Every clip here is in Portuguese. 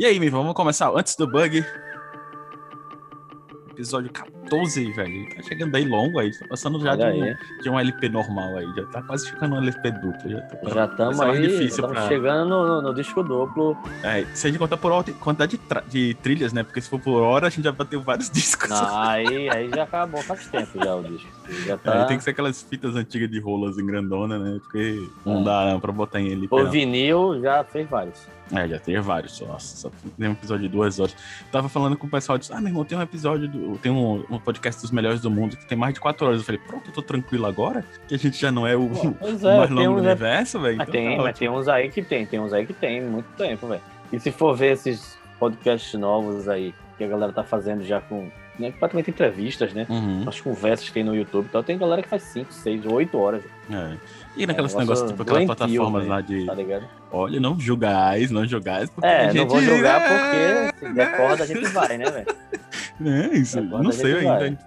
E aí, Mi, vamos começar antes do bug. Episódio 14, velho. Tá chegando aí longo aí. Tá passando já de um, de um, LP normal aí. Já tá quase ficando um LP duplo. Já estamos aí. Difícil pra... chegando no, no, disco duplo. É, se a gente contar por quantidade de, de, trilhas, né? Porque se for por hora, a gente já bateu vários discos. Não, aí, aí já acabou faz tempo já o disco. Já tá... Aí tem que ser aquelas fitas antigas de rolas em grandona, né? Porque não é. dá pra botar em LP. O vinil já fez vários. É, já teve vários. Nossa, só tem um episódio de duas horas. Tava falando com o pessoal, disse, ah, meu irmão, tem um episódio, do, tem um, um, podcast dos melhores do mundo que tem mais de quatro horas. Eu falei, pronto, eu tô tranquilo agora, que a gente já não é o, pois é, mais longo do universo, velho. Então, tem, tá mas tem uns aí que tem, tem uns aí que tem muito tempo, velho. E se for ver esses podcasts novos aí, que a galera tá fazendo já com né, praticamente entrevistas, né? Uhum. As conversas que tem no YouTube. Então tem galera que faz 5, 6, 8 horas. É. E naqueles é, negócios, tipo aquelas plataformas lá de. Tá Olha, não julgais, não julgais. É, gente... não vou julgar porque se der corda a gente vai, né, velho? É, isso, não sei ainda.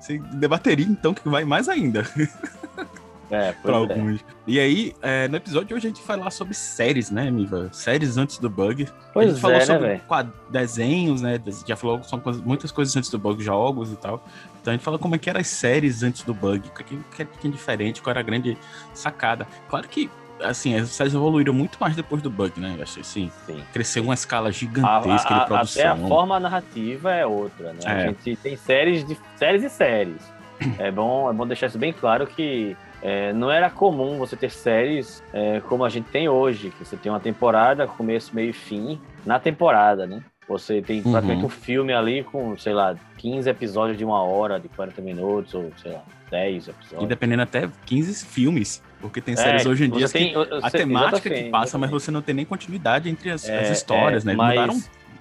Você debateria então que vai mais ainda. É, pra é. alguns. É. E aí, é, no episódio de hoje a gente vai falar sobre séries, né, Miva? Séries antes do bug. Pois a gente é, falou né, sobre desenhos, né? Já falou são coisas, muitas coisas antes do bug, jogos e tal. Então a gente fala como é que eram as séries antes do bug, o que, que, que é diferente, qual era a grande sacada. Claro que assim, as séries evoluíram muito mais depois do bug, né? Eu achei assim. Sim. Cresceu uma escala gigantesca a, a, de produção. Até a forma narrativa é outra, né? É. A gente tem séries de séries e séries. É bom, é bom deixar isso bem claro que é, não era comum você ter séries é, como a gente tem hoje, que você tem uma temporada, começo, meio e fim, na temporada, né? Você tem uhum. praticamente um filme ali com, sei lá, 15 episódios de uma hora, de 40 minutos, ou sei lá, 10 episódios. E dependendo até 15 filmes. Porque tem séries é, hoje em dia que tem, a temática que passa, mas você não tem nem continuidade entre as, as é, histórias, né? Mas... Mudaram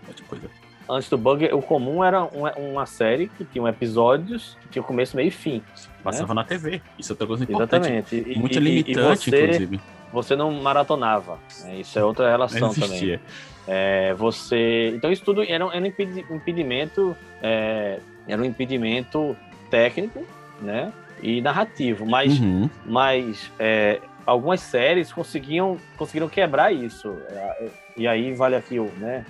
muita coisa antes do bug, o comum era uma, uma série que tinha episódios que tinha começo, meio e fim. Passava né? na TV. Isso é outra coisa importante. Exatamente. E, muito e, limitante, e você, inclusive. Você não maratonava. Né? Isso é outra relação também. É, você. Então isso tudo era, era um impedimento. É, era um impedimento técnico, né? E narrativo. Mas, uhum. mas é, algumas séries conseguiam, conseguiram quebrar isso. E aí vale aqui o, né?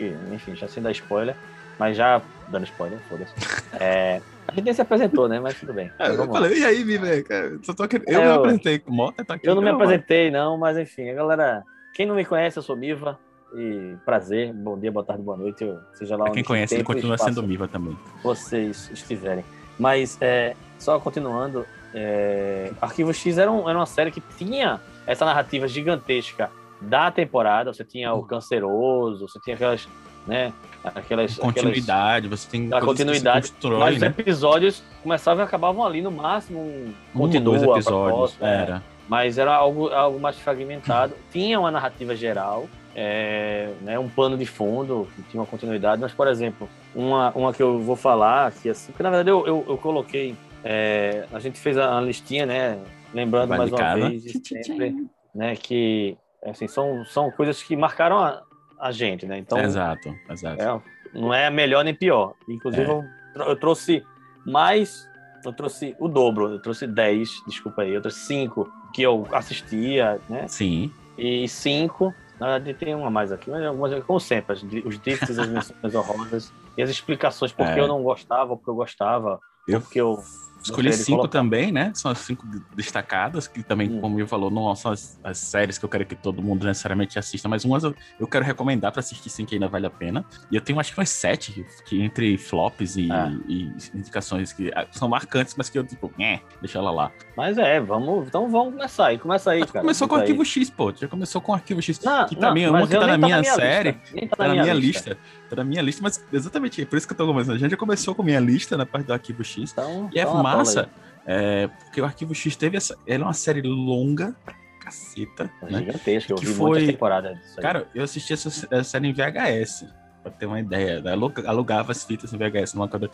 Que, enfim, já sem dar spoiler, mas já dando spoiler, foda-se. É, a gente nem se apresentou, né? Mas tudo bem. É, eu falei, e aí, Vive? Só tô aqui... Eu, é, eu me apresentei com Mota, tá aqui. Eu não me apresentei, não, mas enfim, a galera. Quem não me conhece, eu sou Miva. E prazer, bom dia, boa tarde, boa noite. Eu, seja lá pra quem conhece, ele continua sendo Miva também. Vocês estiverem. Mas, é, só continuando, é, Arquivo X era, um, era uma série que tinha essa narrativa gigantesca da temporada, você tinha o canceroso, você tinha aquelas, né, aquelas continuidade, aquelas, você tem a continuidade, constrói, mas os né? episódios começavam e acabavam ali no máximo um, continua, dois episódios, próxima, era. É, mas era algo, algo mais fragmentado, tinha uma narrativa geral, é, né, um pano de fundo que tinha uma continuidade, mas por exemplo, uma, uma que eu vou falar que assim, que na verdade eu, eu, eu coloquei, é, a gente fez a, a listinha, né, lembrando mais uma vez sempre, né, que assim, são, são coisas que marcaram a, a gente, né? Então, exato, exato. É, não é melhor nem pior. Inclusive, é. eu, eu, trouxe mais, eu trouxe o dobro, eu trouxe 10, desculpa aí, eu trouxe 5 que eu assistia, né? Sim. E 5, na verdade tem uma mais aqui, mas algumas, como sempre, os drifts, as menções honrosas e as explicações por que é. eu não gostava, porque eu gostava, eu... porque eu Escolhi cinco também, né? São as cinco destacadas, que também, hum. como eu falou, não são as, as, séries que eu quero que todo mundo necessariamente assista, mas umas eu, eu quero recomendar para assistir sim, que ainda vale a pena. E eu tenho acho que umas sete, que, que entre flops e, ah. e, indicações que ah, são marcantes, mas que eu, tipo, é, deixa ela lá. Mas é, vamos, então vamos começar aí, começa aí, cara. Começou com o Arquivo X, pô, já começou com o Arquivo X, não, que também é uma que tá na minha, minha série, lista. tá na minha, minha lista. lista. Tá na minha lista, mas exatamente, é por isso que eu tô começando. A gente já começou com a minha lista na parte do Arquivo X, então, e é então massa é, porque o Arquivo X teve essa. Ela é uma série longa pra caceta. É né? Gigantesca, eu que vi foi... muitas temporadas Cara, eu assisti essa, essa série em VHS, pra ter uma ideia. Né? Alugava as fitas em VHS no locador.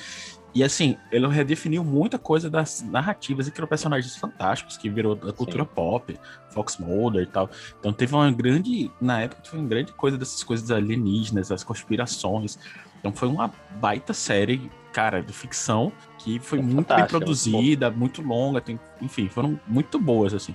E assim, ele redefiniu muita coisa das narrativas e criou personagens fantásticos, que virou da cultura Sim. pop, Fox Mulder e tal. Então teve uma grande. Na época, foi uma grande coisa dessas coisas alienígenas, das conspirações. Então foi uma baita série, cara, de ficção que foi é muito bem produzida, muito longa, tem, enfim, foram muito boas, assim.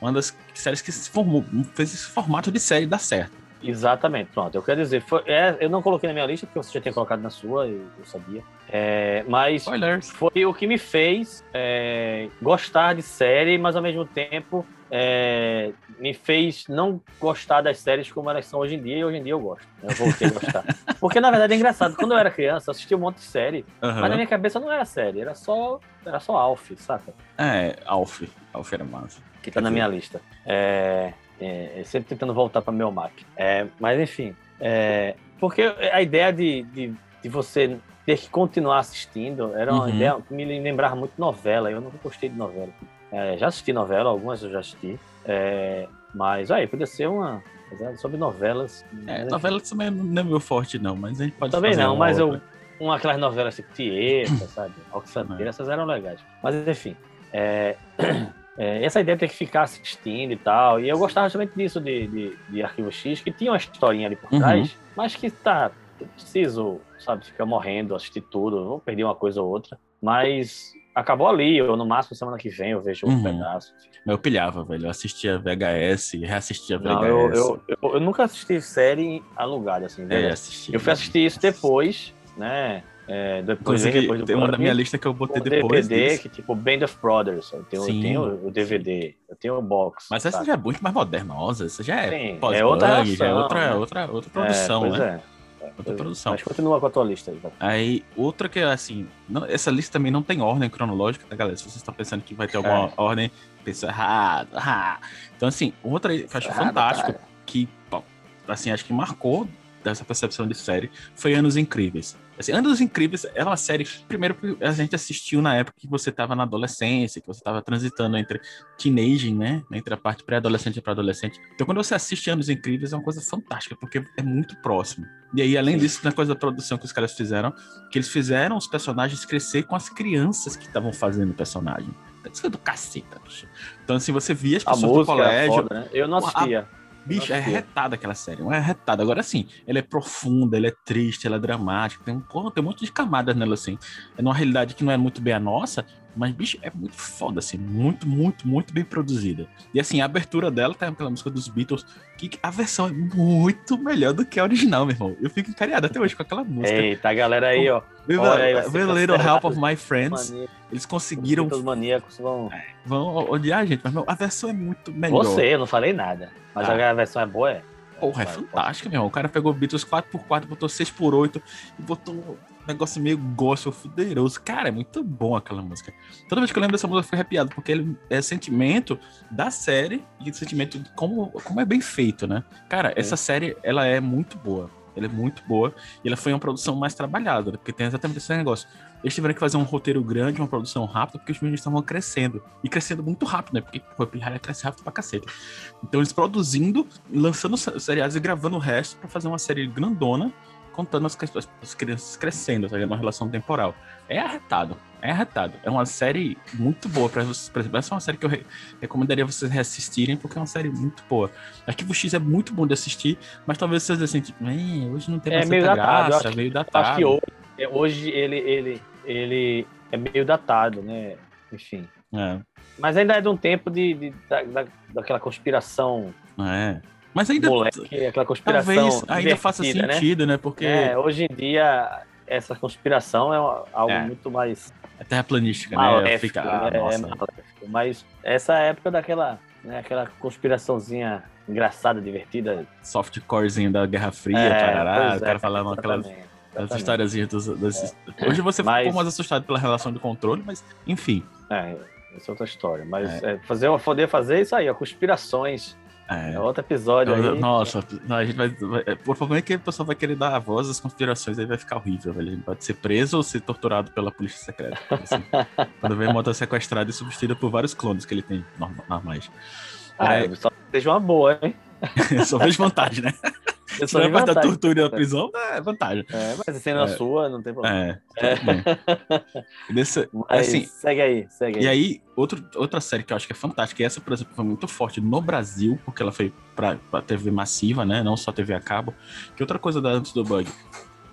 Uma das séries que se formou, fez esse formato de série dar certo. Exatamente, pronto. Eu quero dizer, foi, é, eu não coloquei na minha lista porque você já tinha colocado na sua, eu, eu sabia. É, mas Spoilers. foi o que me fez é, gostar de série, mas ao mesmo tempo é, me fez não gostar das séries como elas são hoje em dia, e hoje em dia eu gosto. Eu voltei a gostar. Porque na verdade é engraçado, quando eu era criança, eu assistia um monte de série, uhum. mas na minha cabeça não era série, era só, era só Alf, saca? É, Alf. Alf era massa. Que tá na minha lista. É, é, sempre tentando voltar para meu Mac. É, mas enfim, é, porque a ideia de, de, de, você ter que continuar assistindo era uma uhum. ideia que me lembrava muito novela. Eu nunca gostei de novela. É, já assisti novela, algumas eu já assisti. É, mas aí, podia ser uma. Sobre novelas. É, novelas também não é meu forte, não, mas a gente pode Também não, mas eu. Uma, aquelas novelas tipo Tieta, sabe? Alexandre, essas eram legais. Mas enfim. É, é, essa ideia de ter que ficar assistindo e tal. E eu gostava justamente disso de, de, de Arquivo X, que tinha uma historinha ali por uhum. trás, mas que tá. Eu preciso, sabe, ficar morrendo, assistir tudo, vou perder uma coisa ou outra. Mas acabou ali, ou no máximo semana que vem eu vejo uhum. um pedaço. Eu pilhava, velho. Eu assistia VHS, reassistia VHS. Não, eu, eu, eu, eu, nunca assisti série alugada, assim, né? É, assisti, eu fui assistir isso depois, né? É, depois, depois do tem uma na minha lista que eu botei depois. DVD, disso. que tipo Band of Brothers. Eu tenho, eu tenho o DVD, eu tenho o box. Mas essa já é muito mais modernosa, essa já é é outra já é outra, né? outra, outra produção, é, né? É. Outra produção. Mas continua com a tua lista aí. Aí, outra que, assim, não, essa lista também não tem ordem cronológica, tá, galera? Se vocês estão pensando que vai ter alguma é. ordem, pensa errado. Ah. Então, assim, outra que eu acho errado, fantástico, cara. que, assim, acho que marcou dessa percepção de série, foi Anos Incríveis. Assim, Anos Incríveis é uma série, primeiro, que a gente assistiu na época que você estava na adolescência, que você estava transitando entre teenaging, né? Entre a parte pré-adolescente e pré-adolescente. Então, quando você assiste Anos Incríveis, é uma coisa fantástica, porque é muito próximo. E aí, além disso, na coisa da produção que os caras fizeram, que eles fizeram os personagens crescer com as crianças que estavam fazendo o personagem. Isso é do caceta, bicho. Então, assim, você via as pessoas do colégio. É foda, né? Eu não assistia. A Bicho, é retada aquela série. É retada. Agora sim, ela é profunda, ela é triste, ela é dramática. Tem um, porra, tem um monte de camadas nela, assim. É numa realidade que não é muito bem a nossa, mas, bicho, é muito foda, assim. Muito, muito, muito bem produzida. E, assim, a abertura dela tá pela música dos Beatles, que a versão é muito melhor do que a original, meu irmão. Eu fico encariado até hoje com aquela música. Eita, a galera aí, ó. With, a, little help of my friends. Eles conseguiram. Os maníacos vão. Vão odiar a gente, mas meu, a versão é muito melhor. Você, eu não falei nada. Mas ah. a versão é boa, é. Porra, é fantástica, meu. O cara pegou Beatles 4x4, botou 6x8 e botou um negócio meio gospel fuderoso. Cara, é muito bom aquela música. Toda vez que eu lembro dessa música, eu fico arrepiado, porque ele é sentimento da série e sentimento de como, como é bem feito, né? Cara, é. essa série, ela é muito boa. Ela é muito boa. E ela foi uma produção mais trabalhada, porque tem exatamente esse negócio. Eles tiveram que fazer um roteiro grande, uma produção rápida, porque os meninos estavam crescendo. E crescendo muito rápido, né? Porque o Pirralha cresce rápido pra cacete. Então eles produzindo, lançando seriados e gravando o resto para fazer uma série grandona, contando as, as, as crianças crescendo, tá uma relação temporal. É arretado. É arretado. É uma série muito boa para vocês. Exemplo, essa é uma série que eu re recomendaria vocês reassistirem, porque é uma série muito boa. Arquivo X é muito bom de assistir, mas talvez vocês assim, tipo, hoje não tem é, mais meio datado, graça, meio datado. Acho que hoje, é, hoje ele, ele, ele é meio datado, né? Enfim. É. Mas ainda é de um tempo de, de da, da, daquela conspiração. É. Mas ainda. Moleque, aquela conspiração. Talvez ainda faça né? sentido, né? né? Porque. É, hoje em dia, essa conspiração é algo é. muito mais. É terraplanística, né? Fica, ah, é, é Mas essa época daquela. Né, aquela conspiraçãozinha engraçada, divertida. Softcorezinho da Guerra Fria, é, parará, o cara falando aquelas as historiazinhas dos. É. Hoje você mas... ficou mais assustado pela relação de controle, mas enfim. É, essa é outra história. Mas é. É, fazer, poder fazer isso aí, ó, conspirações. É. é outro episódio eu, aí. Nossa, a gente vai, vai, é, Por favor, é que o pessoal vai querer dar a voz às conspirações, aí vai ficar horrível, velho. A gente pode ser preso ou ser torturado pela polícia secreta. Assim, quando vem moto sequestrada e substituída por vários clones que ele tem normais. Ah, é... Só seja uma boa, hein? só vejo vantagem, né? Eu só parte da tortura e da prisão, é vantagem. É, mas sendo é, a sua, não tem problema. É, é. Desse, assim, segue aí, segue aí. E aí, outro, outra série que eu acho que é fantástica, e essa, por exemplo, foi muito forte no Brasil, porque ela foi pra, pra TV massiva, né? Não só TV a cabo. Que outra coisa da antes do bug.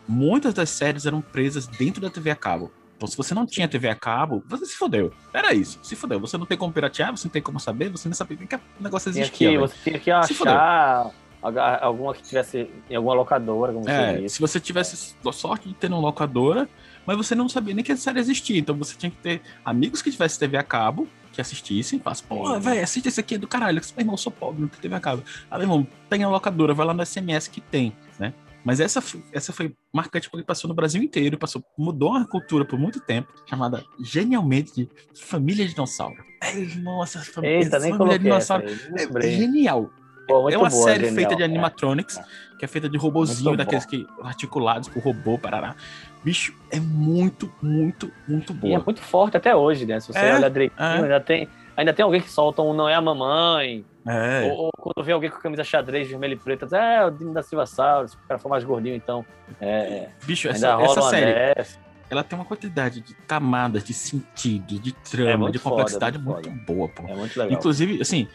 Muitas das séries eram presas dentro da TV a cabo. Então, se você não tinha TV a cabo, você se fodeu. Era isso, se fodeu. Você não tem como piratear, você não tem como saber, você nem sabia que o negócio existia. Tinha que, você tinha que achar alguma que tivesse em alguma locadora, como é, você. Se você tivesse sorte de ter uma locadora, mas você não sabia nem que essa série existia. Então você tinha que ter amigos que tivessem TV a cabo, que assistissem, falassem, pô, velho, assiste esse aqui é do caralho. Meu irmão, eu sou pobre, não tem TV a cabo. Ah, meu irmão, tem a locadora, vai lá no SMS que tem, né? Mas essa, essa foi marcante porque passou no Brasil inteiro, passou, mudou a cultura por muito tempo, chamada genialmente de Família Dinossauro. É, nossa, família, Eita, família Dinossauro. É, genial. Pô, é uma boa, série genial, feita de animatronics, é. que é feita de robozinho, daqueles que articulados com robô, parará. Bicho, é muito, muito, muito boa. E é muito forte até hoje, né? Se você é, olha direitinho, é. ainda, tem, ainda tem alguém que solta um Não é a Mamãe. É. Ou, ou, quando vê alguém com camisa xadrez vermelho e preta, diz, é, o Dino da Silva Saulo, se o cara for mais gordinho, então. É, Bicho, essa, essa série. Ela tem uma quantidade de camadas, de sentido, de trama, é de complexidade muito, muito, boa, pô. É muito legal. Inclusive, assim,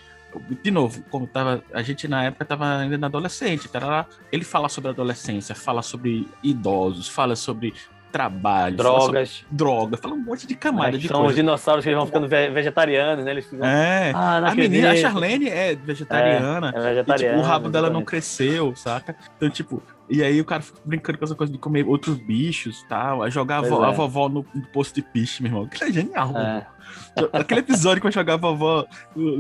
de novo, como tava, a gente na época estava ainda na adolescente, tarará, ele fala sobre adolescência, fala sobre idosos, fala sobre trabalho, drogas, fala droga, fala um monte de camada é, de são coisa. os dinossauros que vão ficando vegetarianos, né? Eles ficam... É, ah, a menina, a Charlene é vegetariana, é, é vegetariana e, tipo, o rabo dela não cresceu, saca? Então, tipo, e aí o cara fica brincando com essa coisa de comer outros bichos e tal, aí jogar a, vo, é. a, vovó no, no posto de piche, meu irmão. Aquilo é genial, é. Aquele episódio que vai jogar a vovó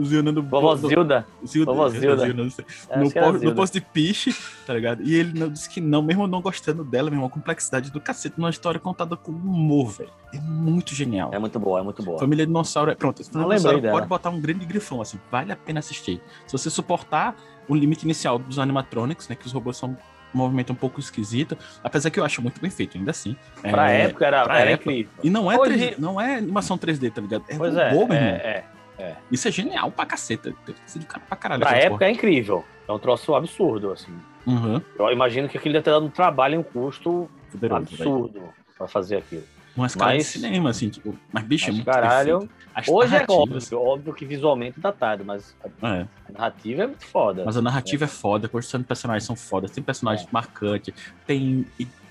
Zilda no. Vovó Zilda. Zilda. Vovó Zilda. Zilda não sei. No, posto, no posto de piche, tá ligado? E ele não, disse que não, mesmo não gostando dela, mesmo a complexidade do cacete, numa história contada com humor, velho. É muito genial. É muito boa, é muito boa. Família Dinossauro é. Pronto, Família Dinossauro pode botar um grande grifão, assim, vale a pena assistir. Se você suportar o limite inicial dos animatronics, né? Que os robôs são movimento um pouco esquisito, apesar que eu acho muito bem feito, ainda assim. Pra é, época era, pra era época. incrível. E não é, Hoje... 3D, não é animação 3D, tá ligado? É pois é, robô, é, é, é, Isso é genial pra caceta. Sido pra caralho. Pra época porra. é incrível. É um troço absurdo, assim. Uhum. Eu imagino que aquilo deve ter dado um trabalho e um custo Poderoso, absurdo véio. pra fazer aquilo. Umas caras mas, de cinema, assim, tipo, mas bicho, é muito caralho, Hoje é óbvio, óbvio que visualmente datado, mas é. a narrativa é muito foda. Mas a narrativa é, é foda, a construção de personagens são fodas, tem personagens é. marcantes, tem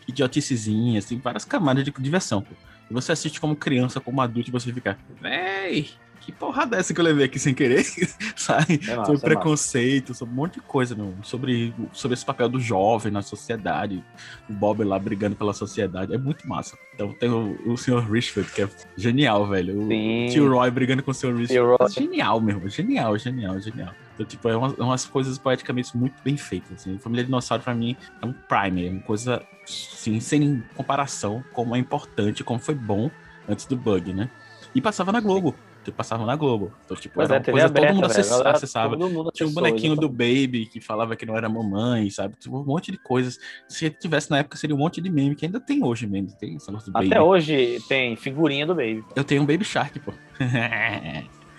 idioticezinhas, tem várias camadas de diversão. Pô. E você assiste como criança, como adulto, e você fica, véi, que porrada é essa que eu levei aqui sem querer, sabe? É massa, sobre é preconceito, sobre um monte de coisa, meu. Sobre, sobre esse papel do jovem na sociedade, o Bob lá brigando pela sociedade, é muito massa. Então tem o, o Sr. Richard, que é genial, velho. O Sim. tio Roy brigando com o Sr. Richard. É genial mesmo, genial, genial, genial. Então, tipo, é umas, é umas coisas poeticamente muito bem feitas. Assim. Família Dinossauro, pra mim, é um prime, é uma coisa, assim, sem comparação, como é importante, como foi bom antes do bug, né? E passava na Globo passavam na Globo. Então, tipo, era é, uma coisa aberta, todo mundo acessava. acessava. Mundo Tinha um bonequinho do Baby que falava que não era mamãe, sabe? Tipo, um monte de coisas. Se tivesse na época, seria um monte de meme, que ainda tem hoje mesmo. Tem negócio do Até Baby. hoje tem figurinha do Baby. Eu tenho um Baby Shark, pô.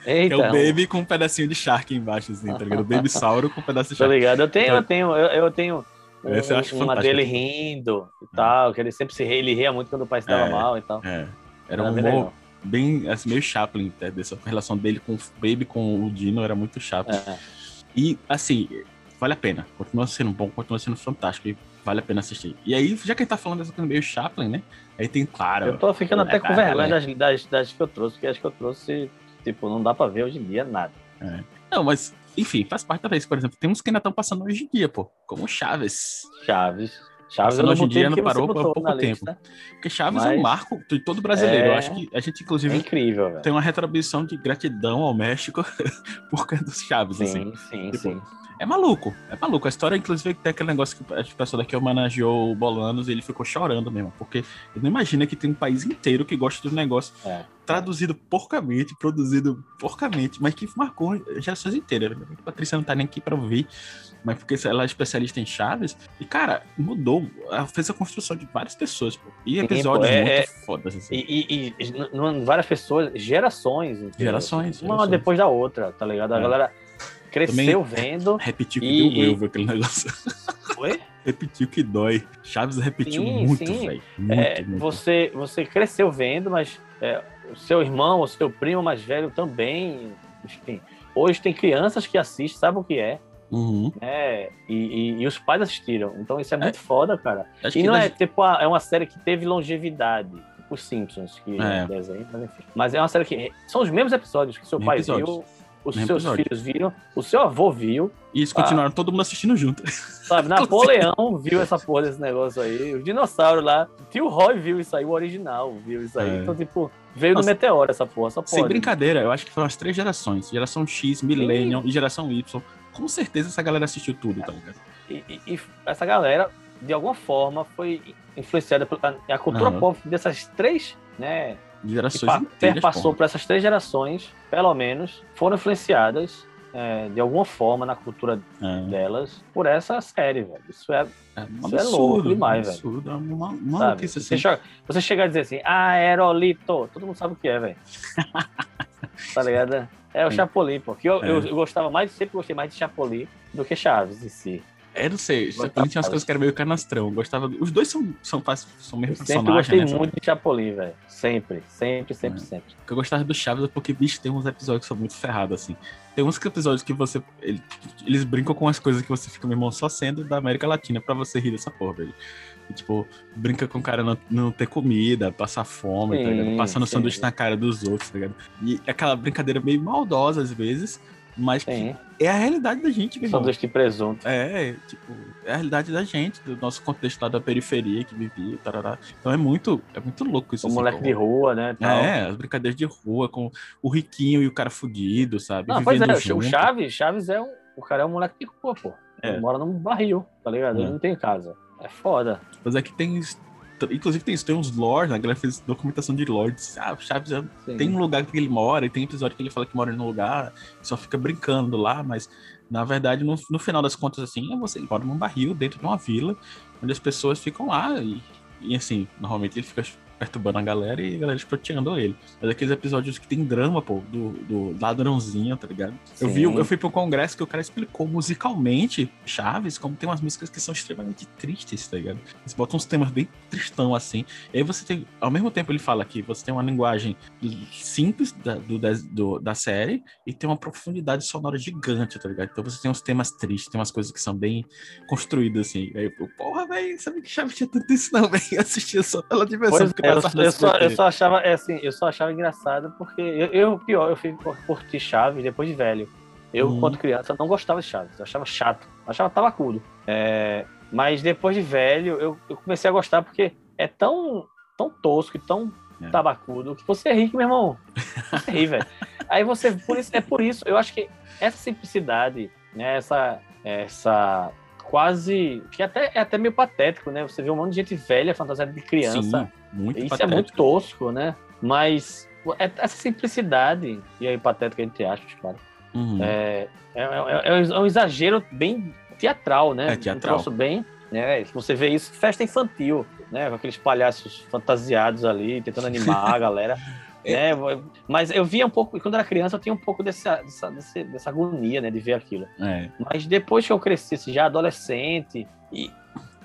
Eita, é o Baby com um pedacinho de Shark embaixo, assim, tá ligado? O Baby Sauro com um pedaço de Shark. Tô ligado. Eu tenho, então, eu tenho, eu, eu tenho. Esse eu acho uma fantástico. dele rindo e tal, que ele sempre se ria, ele ria muito quando o pai se dava é, mal e tal. É. Era, era um humor, bem assim, meio Chaplin, né? dessa relação dele com o Baby com o Dino era muito chato. É. E assim, vale a pena. Continua sendo bom, continua sendo fantástico. E vale a pena assistir. E aí, já que a gente tá falando dessa coisa meio Chaplin, né? Aí tem, claro. Eu tô ficando até com vergonha das, das, das, que eu trouxe, porque acho que eu trouxe, tipo, não dá pra ver hoje em dia nada. É. Não, mas, enfim, faz parte da vez, por exemplo. Tem uns que ainda estão passando hoje em dia, pô. Como Chaves. Chaves. Chaves hoje em dia não parou por pouco tempo. Lista. Porque Chaves Mas... é um marco de todo brasileiro. É... Eu acho que a gente, inclusive, é incrível, tem uma retribuição de gratidão ao México por causa dos Chaves. Sim, assim. sim, tipo, sim. É maluco, é maluco. A história, inclusive, tem aquele negócio que a pessoa daqui homenageou o Bolanos e ele ficou chorando mesmo. Porque ele não imagina que tem um país inteiro que gosta do negócio é. traduzido porcamente, produzido porcamente, mas que marcou gerações inteiras. A Patrícia não tá nem aqui pra ouvir, mas porque ela é especialista em chaves. E, cara, mudou. Ela fez a construção de várias pessoas, pô. E episódios é, muito é, fodas, assim. E, e, e, várias pessoas, gerações. Gerações. Uma gerações. depois da outra, tá ligado? A é. galera cresceu Também vendo. Repetiu que e, deu e... aquele negócio. Oi? repetiu que dói. Chaves repetiu sim, muito, velho. É, você, você cresceu vendo, mas é, o seu irmão, o seu primo mais velho também. Enfim, hoje tem crianças que assistem, sabem o que é. Uhum. É, e, e, e, os pais assistiram. Então isso é muito é. foda, cara. Acho e não é tipo, é uma série que teve longevidade. Os Simpsons, que é. desenho, mas enfim. Mas é uma série que. São os mesmos episódios que seu pai episódios. viu os seus episódio. filhos viram, o seu avô viu. E eles continuaram ah, todo mundo assistindo junto. Sabe, Napoleão viu essa porra desse negócio aí. O dinossauro lá, tio Roy viu isso aí, o original viu isso aí. É. Então, tipo, veio Nossa, no meteoro essa porra, essa porra. Sem brincadeira, eu acho que foram as três gerações: geração X, Millennium e geração Y. Com certeza essa galera assistiu tudo, tá ligado? E, e, e essa galera, de alguma forma, foi influenciada pela a cultura uhum. pop dessas três, né? Gerações inteiras, passou por essas três gerações, pelo menos, foram influenciadas é, de alguma forma na cultura é. delas por essa série, velho. Isso é, é, isso é louco demais, um absurdo, velho. É uma, uma assim. você, chega, você chega a dizer assim, aerolito, todo mundo sabe o que é, velho. tá ligado? É o Chapolin, porque eu, eu, é. eu, gostava mais, sempre gostei mais de Chapolin do que Chaves em si. É, não sei. Chapolin tinha umas coisas que eram meio canastrão. Gostava. Os dois são, são, são mesmo personagens. Sempre gostei né? muito de Chapolin, velho. Sempre, sempre, sempre, é. sempre. O que eu gostava do Chaves é porque, bicho, tem uns episódios que são muito ferrados, assim. Tem uns episódios que você. Eles brincam com as coisas que você fica, meu irmão, só sendo da América Latina pra você rir dessa porra, velho. E, tipo, brinca com o cara não, não ter comida, passar fome, sim, tá ligado? Passando sim. sanduíche na cara dos outros, tá ligado? E aquela brincadeira meio maldosa às vezes, mas que é a realidade da gente, meu Sanduíche de presunto. É, tipo, é a realidade da gente, do nosso contexto lá da periferia que vivia, tarará. Então é muito, é muito louco isso. O assim, moleque de rua, né? Tal. É, as brincadeiras de rua com o riquinho e o cara fudido, sabe? Não, pois é, junto. o Chaves, Chaves é um, o cara é um moleque de rua, pô. É. Ele mora num barril, tá ligado? É. Ele não tem casa. É foda. Mas é que tem Inclusive tem tem uns lords, a galera fez documentação de lords. Ah, Chaves é, tem um lugar que ele mora, e tem episódio que ele fala que mora num lugar, só fica brincando lá, mas na verdade, no, no final das contas, assim, é você mora num barril dentro de uma vila, onde as pessoas ficam lá e, e assim, normalmente ele fica perturbando a galera e a galera esproteando ele. Mas aqueles episódios que tem drama, pô, do, do ladrãozinho, tá ligado? Eu vi, eu fui pro congresso que o cara explicou musicalmente Chaves, como tem umas músicas que são extremamente tristes, tá ligado? Eles botam uns temas bem tristão assim. E aí você tem, ao mesmo tempo ele fala que você tem uma linguagem simples da, do, do, da série e tem uma profundidade sonora gigante, tá ligado? Então você tem uns temas tristes, tem umas coisas que são bem construídas assim. Aí eu, porra, velho, sabe que Chaves tinha tanto isso não, velho? Eu assistia só pela diversão. Pois eu, eu, só, eu só achava, é assim, eu só achava engraçado porque eu, eu pior, eu fui curtir Chaves depois de velho. Eu, hum. quando criança, não gostava de Chaves, eu achava chato, achava tabacudo. É, mas depois de velho, eu, eu, comecei a gostar porque é tão, tão tosco e tão é. tabacudo que você ri, meu irmão. Você ri, velho. Aí você, por isso, é por isso, eu acho que essa simplicidade, né, essa, essa quase. que até, é até meio patético, né? Você vê um monte de gente velha fantasiada de criança. Sim, muito Isso patético. é muito tosco, né? Mas é, essa simplicidade, e aí patético a gente acha, claro. Uhum. É, é, é, é, um exagero bem teatral, né? É teatral. Um bem. Né? Você vê isso, festa infantil, né? Com aqueles palhaços fantasiados ali, tentando animar a galera. É. Né? Mas eu via um pouco, quando era criança, eu tinha um pouco dessa, dessa, dessa agonia, né, de ver aquilo. É. Mas depois que eu cresci, assim, já adolescente, e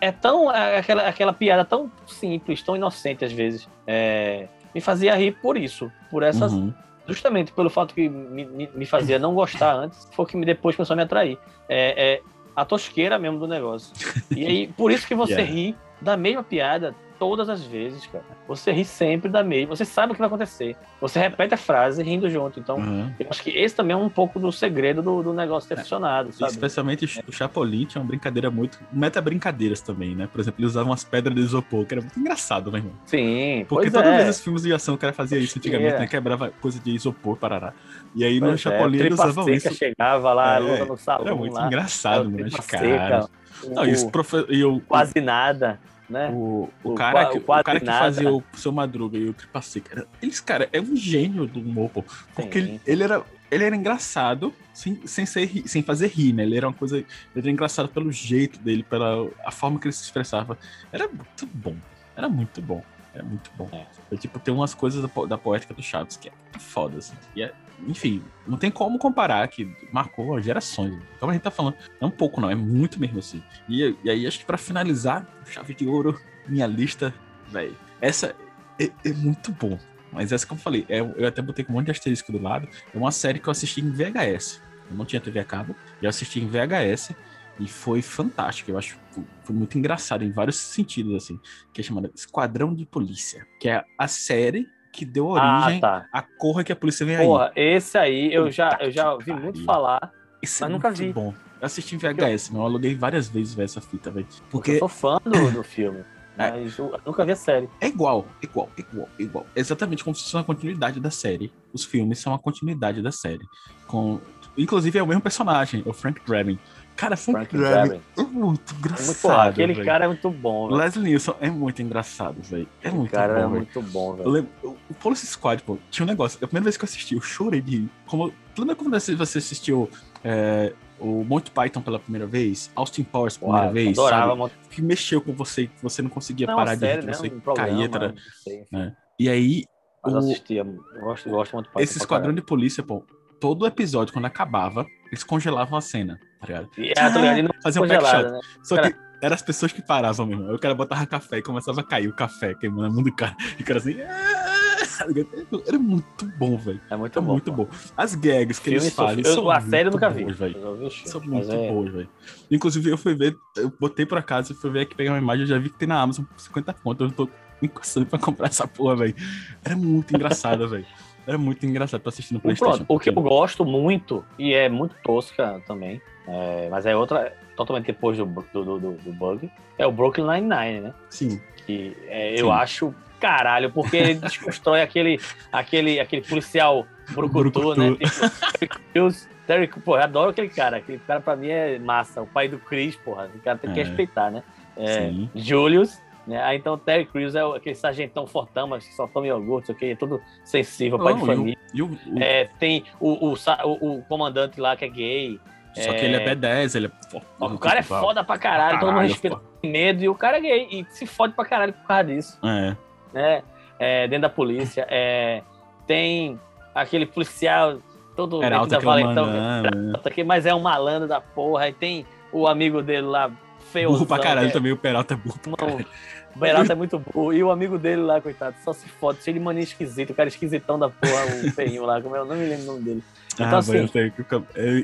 é tão é aquela, aquela piada tão simples, tão inocente às vezes, é, me fazia rir por isso, por essas. Uhum. Justamente pelo fato que me, me, me, fazia não gostar antes, foi que depois começou a me atrair. É, é a tosqueira mesmo do negócio. E aí, por isso que você yeah. ri da mesma piada todas as vezes, cara. Você ri sempre da mesma, você sabe o que vai acontecer. Você repete a frase rindo junto. Então, uhum. eu acho que esse também é um pouco do segredo do, do negócio ter é. funcionado, sabe? Especialmente é. o Chapolin tinha uma brincadeira muito. Meta brincadeiras também, né? Por exemplo, ele usava umas pedras de isopor, que era muito engraçado, né, irmão? Sim. Porque todas é. os filmes de ação o cara fazia isso antigamente, né? Quebrava coisa de isopor, parará. E aí pois no é. Chapolin ele usava isso. chegava lá, é, no salão. Era muito lá, engraçado, né? Cara. Não, isso, profe... eu, quase nada né? O, o, o cara, que, o, o cara que fazia o seu Madruga e o Tripa Seca, eles, cara, é um gênio do humor, pô. Porque ele, ele, era, ele era engraçado sem, sem, ser, sem fazer rir, né? Ele era uma coisa. Ele era engraçado pelo jeito dele, pela a forma que ele se expressava. Era muito bom. Era muito bom. Era muito bom. É. tipo, tem umas coisas da, da poética do Chaves que é foda, assim. E é, enfim, não tem como comparar, que marcou gerações. Como a gente tá falando, é um pouco não, é muito mesmo assim. E, e aí, acho que pra finalizar, chave de ouro, minha lista, velho, essa é, é, muito bom. Mas essa que eu falei, é, eu até botei com um monte de asterisco do lado, é uma série que eu assisti em VHS. Eu não tinha TV a cabo, eu assisti em VHS e foi fantástico. Eu acho foi muito engraçado em vários sentidos, assim, que é chamada Esquadrão de Polícia, que é a série que deu origem ah, tá. à Corra que a polícia vem Porra, aí. esse aí eu já, eu já vi muito falar, esse é mas é nunca vi. bom. Eu assisti em VHS, eu... eu aluguei várias vezes essa fita, velho. Porque eu sou fã do, do filme. É. Mas eu nunca vi a série. É igual, igual, igual, igual. exatamente como se fosse uma continuidade da série. Os filmes são a continuidade da série. Com... Inclusive é o mesmo personagem, o Frank Drebin. Cara, Frank, Drebin é muito engraçado. É muito, aquele véio. cara é muito bom. Véio. Leslie Nielsen é muito engraçado, velho. É muito cara bom. é muito bom, velho. O Police Squad, pô, tinha um negócio. A primeira vez que eu assisti, eu chorei de. Como... Lembra quando você assistiu é, o Monty Python pela primeira vez, Austin Powers pela primeira vez, adorava sabe? Que mexeu com você, que você não conseguia não, parar de rir, você né? um caía, tá, né? E aí... Mas o... assistia, eu gosto, eu gosto muito Python Esse esquadrão de polícia, pô, todo episódio, quando acabava, eles congelavam a cena, tá ligado? É, tá ligado? Ah, faziam um back shot. Né? Só cara... que eram as pessoas que paravam mesmo. Aí o cara botava café e começava a cair o café, queimando a mão do cara. E o cara assim... Ah! Era muito bom, velho. É muito bom. Muito bom. As gags que eles fazem. Eu, a série eu nunca vi. São muito é... boas, velho. Inclusive, eu fui ver, eu botei por acaso, fui ver aqui pegar uma imagem, eu já vi que tem na Amazon por 50 contas. Eu tô encostando pra comprar essa porra, velho. Era muito engraçada, velho. Era muito engraçado pra assistir no PlayStation. Pronto, o que eu gosto muito, e é muito tosca também, é, mas é outra, totalmente depois do, do, do, do Bug, é o Brooklyn Nine-Nine, né? Sim. Que é, eu acho caralho, porque ele desconstrói aquele, aquele, aquele policial brucutu, né? Tipo, Terry, eu adoro aquele cara. Aquele cara pra mim é massa. O pai do Chris, porra. O cara tem que é. respeitar, né? É, Julius, né? Aí então Terry Crews é aquele sargentão fortão, mas só toma iogurte, ok? É todo sensível, pai de família. o, o... É, tem o, o, o, comandante lá que é gay. Só é... que ele é B10, ele é O cara é foda pra caralho, todo mundo respeita medo, e o cara é gay e se fode pra caralho por causa disso. É né? É, dentro da polícia. É, tem aquele policial todo Peralta da Valentão, Peralta, que, mas é um malandro da porra. E tem o amigo dele lá, feio. Burro pra caralho é, também, o Peralta é burro pra caralho. O Peralta é muito burro. E o amigo dele lá, coitado, só se fode, cheio de mania esquisito, o cara esquisitão da porra, o feinho lá, como eu não me lembro o nome dele. Ah, então, ah, assim,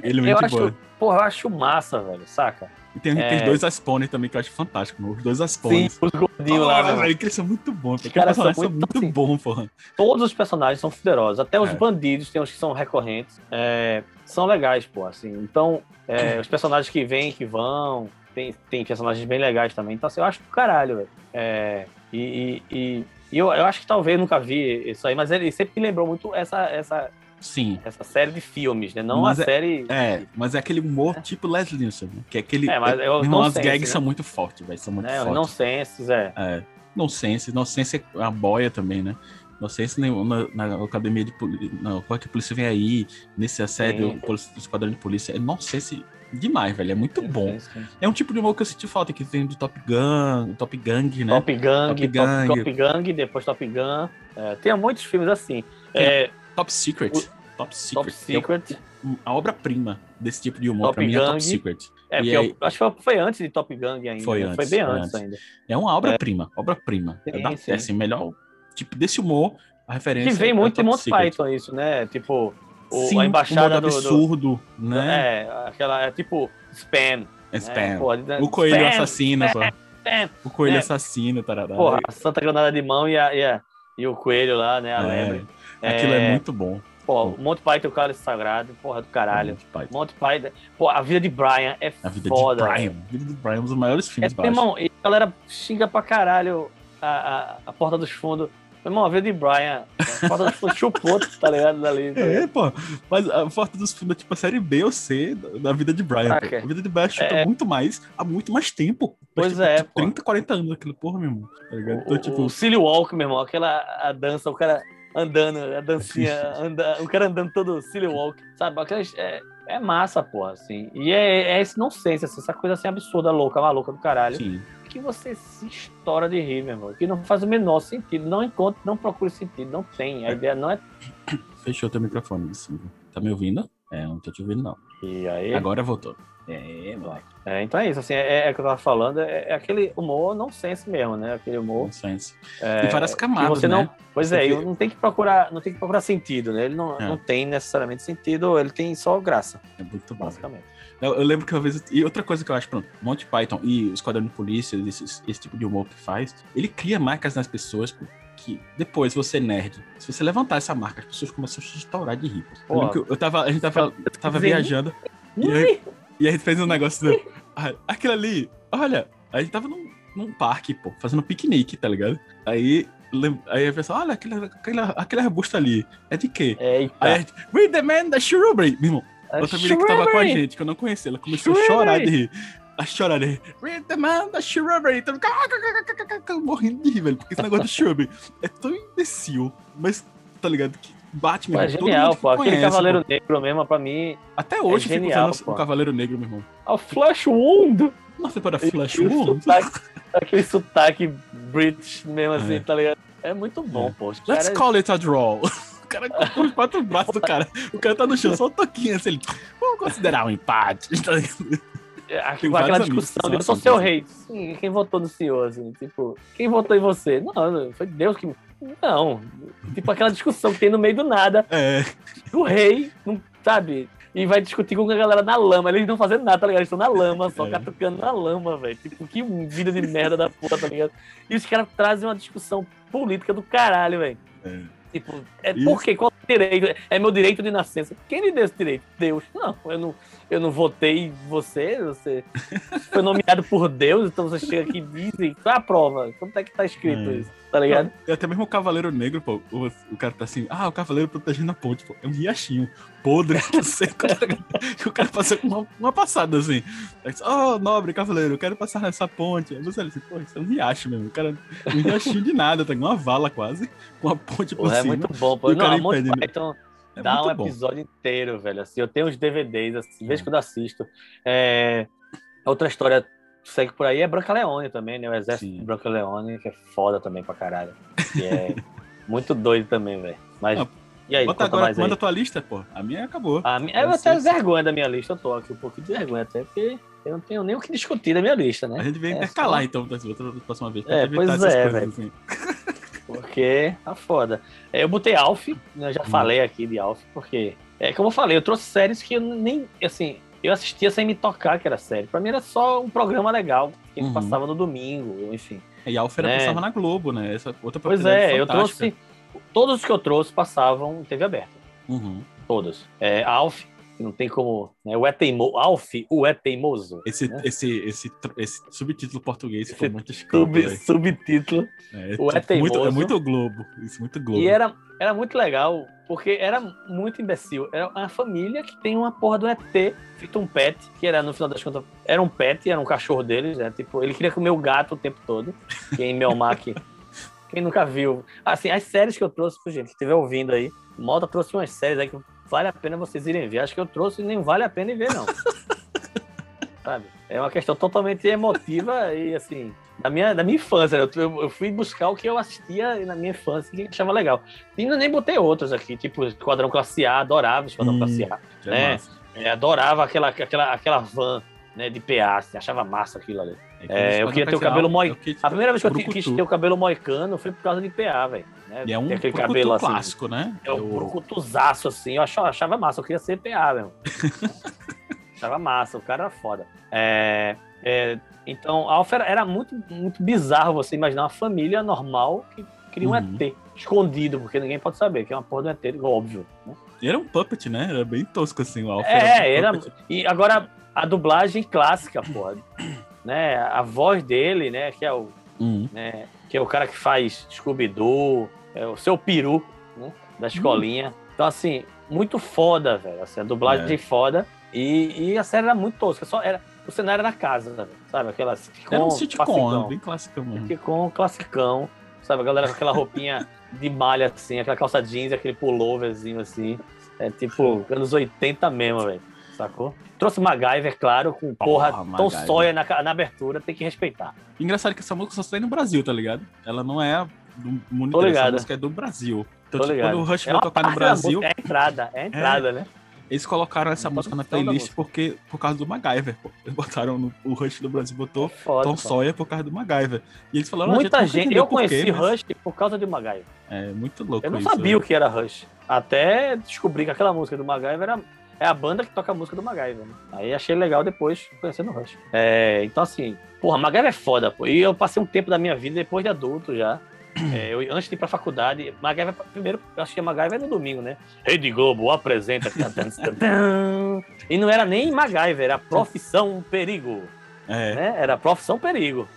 ele é muito eu acho, Porra, eu acho massa, velho, saca? E tem, é... tem dois Aspawner também que eu acho fantástico, Os dois Aspawner. Sim, os gordinhos oh, lá. Né? Velho, que eles são muito bons. Os caras são muito, são muito assim, bons, porra. Todos os personagens são poderosos. Até os é. bandidos, tem uns que são recorrentes. É, são legais, pô, assim. Então, é, os personagens que vêm, que vão. Tem, tem personagens bem legais também. Então, assim, eu acho que caralho, velho. É, e, e, e, e eu, eu acho que talvez nunca vi isso aí, mas ele sempre me lembrou muito essa, essa, Sim. Essa série de filmes, né? Não mas a é, série. É, mas é aquele humor é. tipo Leslie Nielsen, né? Que é aquele. É, mas eu, irmão, as gags né? são muito fortes, velho. São muito é, fortes. Nonsense, é. É. Nonsense. Nonsense é a boia também, né? Nonsense na, na, na academia de polícia. Qual é que a polícia vem aí? Nesse assédio do, esquadrão de polícia. É nonsense demais, velho. É muito bom. É um tipo de humor que eu senti falta, que vem do Top Gun, Top Gang, né? Top Gang, Top Gang, Top, Top Gang depois Top Gun. É, tem muitos filmes assim. É, Top Secret. O, Top Secret. Top Secret. É a obra-prima desse tipo de humor Top pra mim Gang. é Top Secret. É, porque aí... acho que foi antes de Top Gang ainda. Foi, né? antes, foi bem foi antes, ainda. É uma obra-prima, é. obra-prima. É, da, é assim, melhor tipo desse humor, a referência. Que vem é muito é de Monty Python isso, né? Tipo, o, sim, a embaixada um do absurdo, do, né? É, aquela é tipo spam. É spam. Né? Pô, o coelho spam, assassino, spam, spam, O coelho é. assassino, tarará. Porra, a Santa Granada de mão e, a, e, a, e o coelho lá, né? A é. Aquilo é muito bom. Pô, Monty Python, o cara sagrado, porra do caralho. Monty Python. Monty Python. Pô, a vida de Brian é a vida foda. De Brian. A vida de Brian é um dos maiores filmes, é, Irmão, e a galera xinga pra caralho a, a, a Porta dos Fundos. Irmão, a vida de Brian, a Porta dos Fundos chupou, tá ligado? Dali, tá É, pô. Mas a Porta dos Fundos é tipo a série B ou C da vida de Brian. Ah, a vida de Brian chuta é... muito mais, há muito mais tempo. Pois tipo, é, tipo, pô. 30, 40 anos aquilo, porra, meu irmão. Tá então, o, tipo... o Silly Walk, meu irmão, aquela a dança, o cara andando, a dancinha, anda, o cara andando todo silly walk, sabe? É, é massa, pô, assim. E é, é esse nonsense, assim, essa coisa assim absurda, louca, maluca do caralho. Sim. Que você se estoura de rir, meu irmão. Que não faz o menor sentido. Não encontra, não procura sentido, não tem. A é. ideia não é. Fechou teu microfone, Silvio. Tá me ouvindo? É, não tô te ouvindo, não. E aí? Agora voltou. É, moleque. É, então é isso, assim, é, é o que eu tava falando, é, é aquele humor nonsense mesmo, né? Aquele humor. Nonsense. É, e várias camadas, você né? Não, pois é, não tem que procurar, não tem que procurar sentido, né? Ele não, é. não tem necessariamente sentido, ele tem só graça. É muito bom. Basicamente. Eu, eu, lembro que uma vez. E outra coisa que eu acho, pronto, Monty Python e Esquadrão de Polícia, esse, esse tipo de humor que faz, ele cria marcas nas pessoas, que depois você nerd, se você levantar essa marca, as pessoas começam a se estourar de rir. Eu, eu, eu tava, a gente tava, tava viajando e, e a gente fez um negócio. Do, ah, aquilo ali, olha, a gente tava num, num parque, pô, fazendo piquenique, tá ligado? Aí Aí a pessoa, olha, aquele, aquele, aquele arbusto ali. É de quê? Eita. Aí a gente, Read the man da Shrubbery. Meu irmão, outra menina que tava com a gente, que eu não conhecia, ela começou a chorar de rir. A chorar de rir. Read the man da Shrubbery. Morrendo de rir, velho. Porque esse negócio do Shrubbery é tão imbecil. Mas, tá ligado? Que irmão. É genial, pô. Aquele conhece, Cavaleiro pô. Negro mesmo, pra mim. Até hoje é genial, fico usando o Cavaleiro Negro, meu irmão. A Flash Wound. Nossa, para Flash Wound. Aquele sotaque British mesmo assim, é. tá ligado? É muito bom, é. pô. Let's call it a draw. O cara com os quatro braços do cara. O cara tá no chão, só um toquinho assim. Ele, vamos considerar um empate. Tá é, aquela discussão de eu sou seu rei. Sim, quem votou no senhor, assim? Tipo, quem votou em você? Não, foi Deus que. Não. Tipo aquela discussão que tem no meio do nada. É. O rei, não, sabe? e vai discutir com a galera na lama. Eles não fazendo nada, tá ligado? Eles estão na lama, só é. catucando na lama, velho. Tipo, que vida de merda da porra, tá ligado? E os caras trazem uma discussão política do caralho, velho. É. Tipo, é por quê? Qual direito? É meu direito de nascença. Quem lhe deu esse direito? Deus. Não, eu não, eu não votei em você, você foi nomeado por Deus, então você chega aqui e diz, qual é a prova? Como é que tá escrito é. isso? tá ligado? É até mesmo o Cavaleiro Negro, pô. O, o cara tá assim, ah, o Cavaleiro protegendo a ponte, pô. É um riachinho podre, seco, tá o cara passa com uma, uma passada assim. oh, nobre Cavaleiro, eu quero passar nessa ponte. Aí você olha assim, pô, isso é um riacho mesmo. O cara, um riachinho de nada, tá uma vala quase, com a ponte por é cima. É muito bom, pô. Não, a Monty Python é dá um episódio bom. inteiro, velho. Assim, eu tenho os DVDs, assim, é. que eu assisto. É... Outra história segue por aí é Branca Leone também, né? O exército Sim. de Branca Leone, que é foda também pra caralho. E é muito doido também, velho. Mas. e aí, bota agora, manda a tua lista, pô. A minha acabou. A minha, eu até vergonha da minha lista, eu tô aqui um pouquinho de vergonha, até porque eu não tenho nem o que discutir da minha lista, né? A gente vem é intercalar, só... então, da próxima vez. É, pois é, velho. Assim. Porque tá foda. É, eu botei Alf, né? já hum. falei aqui de Alf, porque, é como eu falei, eu trouxe séries que eu nem, assim, eu assistia sem me tocar que era série. Pra mim era só um programa legal que uhum. passava no domingo, enfim. E Alfred né? passava na Globo, né? Essa outra Pois é, eu trouxe. Todos os que eu trouxe passavam em TV aberta. Uhum. Todos. É, Alf, não tem como. Né? O é teimo, Alf, o é teimoso. Esse, né? esse, esse, esse subtítulo português ficou muito escuro. Sub, subtítulo. É, o é teimoso. Muito, é muito Globo. Isso, muito Globo. E era, era muito legal, porque era muito imbecil. Era uma família que tem uma porra do ET feito um pet, que era, no final das contas, era um pet, era um cachorro deles, né? Tipo, ele queria comer o gato o tempo todo. Quem Melmac. quem nunca viu. Assim, as séries que eu trouxe, gente, que estiver ouvindo aí, Malta trouxe umas séries aí que vale a pena vocês irem ver. Acho que eu trouxe e nem vale a pena ir ver, não. Sabe? É uma questão totalmente emotiva e, assim, da minha, da minha infância. Eu, eu, fui buscar o que eu assistia na minha infância que achava legal. E ainda nem botei outros aqui, tipo Esquadrão Classe A, adorava Esquadrão hum, Classe A. Né? É, adorava aquela, aquela, aquela van né, de PA, assim, achava massa aquilo ali. É, é eu queria ter o cabelo moicano. A primeira vez que eu quis ter o cabelo moicano foi por causa de PA, velho. Né? E é um aquele cabelo assim, clássico, né? É um brucutuzaço, assim. Eu achava, achava massa, eu queria ser PA mesmo. achava massa, o cara era foda. É, é, então, Alfa era, era, muito, muito bizarro você imaginar uma família normal que cria um uhum. ET escondido, porque ninguém pode saber que é uma porra do ET, óbvio. Né? Era um puppet, né? Era bem tosco assim, o Alpha. É, era. Um era e agora, a dublagem clássica, pô. Né? A voz dele, né? Que é o. Uhum. Né, que é o cara que faz Scooby-Doo, é o seu peru, né? Da escolinha. Uhum. Então, assim, muito foda, velho. Assim, a dublagem é. foda. E, e, a série era muito tosca. Só era, o cenário era casa, sabe? Aquela sitcom. Era um sitcom, bem clássico mesmo. Sitcom classicão. Sabe? A galera com aquela roupinha de malha, assim, aquela calça jeans, aquele pulloverzinho, assim. É tipo anos 80 mesmo, velho. Sacou? Trouxe MacGyver, claro, com porra, porra Tom Sawyer na, na abertura, tem que respeitar. Engraçado que essa música só sai no Brasil, tá ligado? Ela não é do mundo inteiro, essa música é do Brasil. Então, tipo, quando o Rush é vai tocar no Brasil. É a entrada, é a entrada, é, né? Eles colocaram essa música na playlist porque, por causa do MacGyver. Pô. Eles botaram no, o Rush do Brasil, botou é foda, Tom Sawyer por causa do MacGyver. E eles falaram, Muita gente, eu conheci quê, Rush mas... por causa do MacGyver. É muito louco. Eu não isso, sabia né? o que era Rush. Até descobri que aquela música do MacGyver era, é a banda que toca a música do MacGyver. Né? Aí achei legal depois conhecendo o Rush. É, então, assim, porra, MacGyver é foda, pô. E eu passei um tempo da minha vida depois de adulto já É, eu, antes de ir pra faculdade, MacGyver, primeiro, eu achei MacGyver no domingo, né? Rede Globo apresenta. e não era nem MacGyver, era Profissão Perigo. É. Né? Era Profissão Perigo.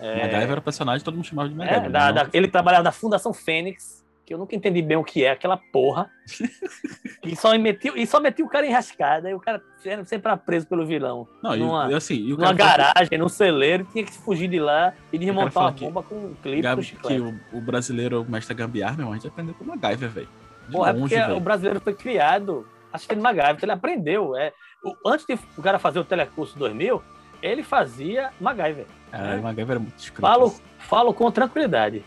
É. MacGyver era o personagem todo mundo chamava de é, MacGyver. É, da, da, ele trabalhava na Fundação Fênix, que eu nunca entendi bem o que é aquela porra. e, só metiu, e só metiu o cara enrascada, e o cara sempre era preso pelo vilão. Não, numa, e, assim, e numa garagem, que... num celeiro, tinha que fugir de lá e desmontar uma bomba com um clipe. Gabi, que o, o, brasileiro, mestre gambiarra, meu, a gente aprendeu com MacGyver, velho. Porra, é porque véio. o brasileiro foi criado assistindo MacGyver, então ele aprendeu. É, o, antes de o cara fazer o Telecurso 2000, ele fazia MacGyver. É, o MacGyver era muito escroto. Falo, falo com tranquilidade.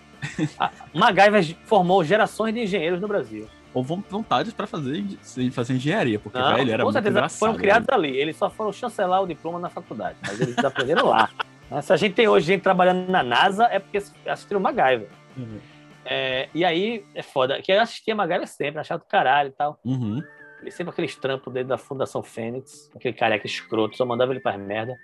MacGyver formou gerações de engenheiros no Brasil. Ou vontade para fazer, fazer engenharia, porque Não, velho, era com certeza, muito foram criados ali. Eles só foram chancelar o diploma na faculdade, mas eles aprenderam lá. Se a gente tem hoje gente trabalhando na NASA, é porque assistiram MacGyver. Uhum. É, e aí é foda, que eu assistia MacGyver sempre, achava do caralho e tal. Uhum. Ele sempre aqueles trampos dentro da Fundação Fênix, aquele careca escroto, só mandava ele para merda.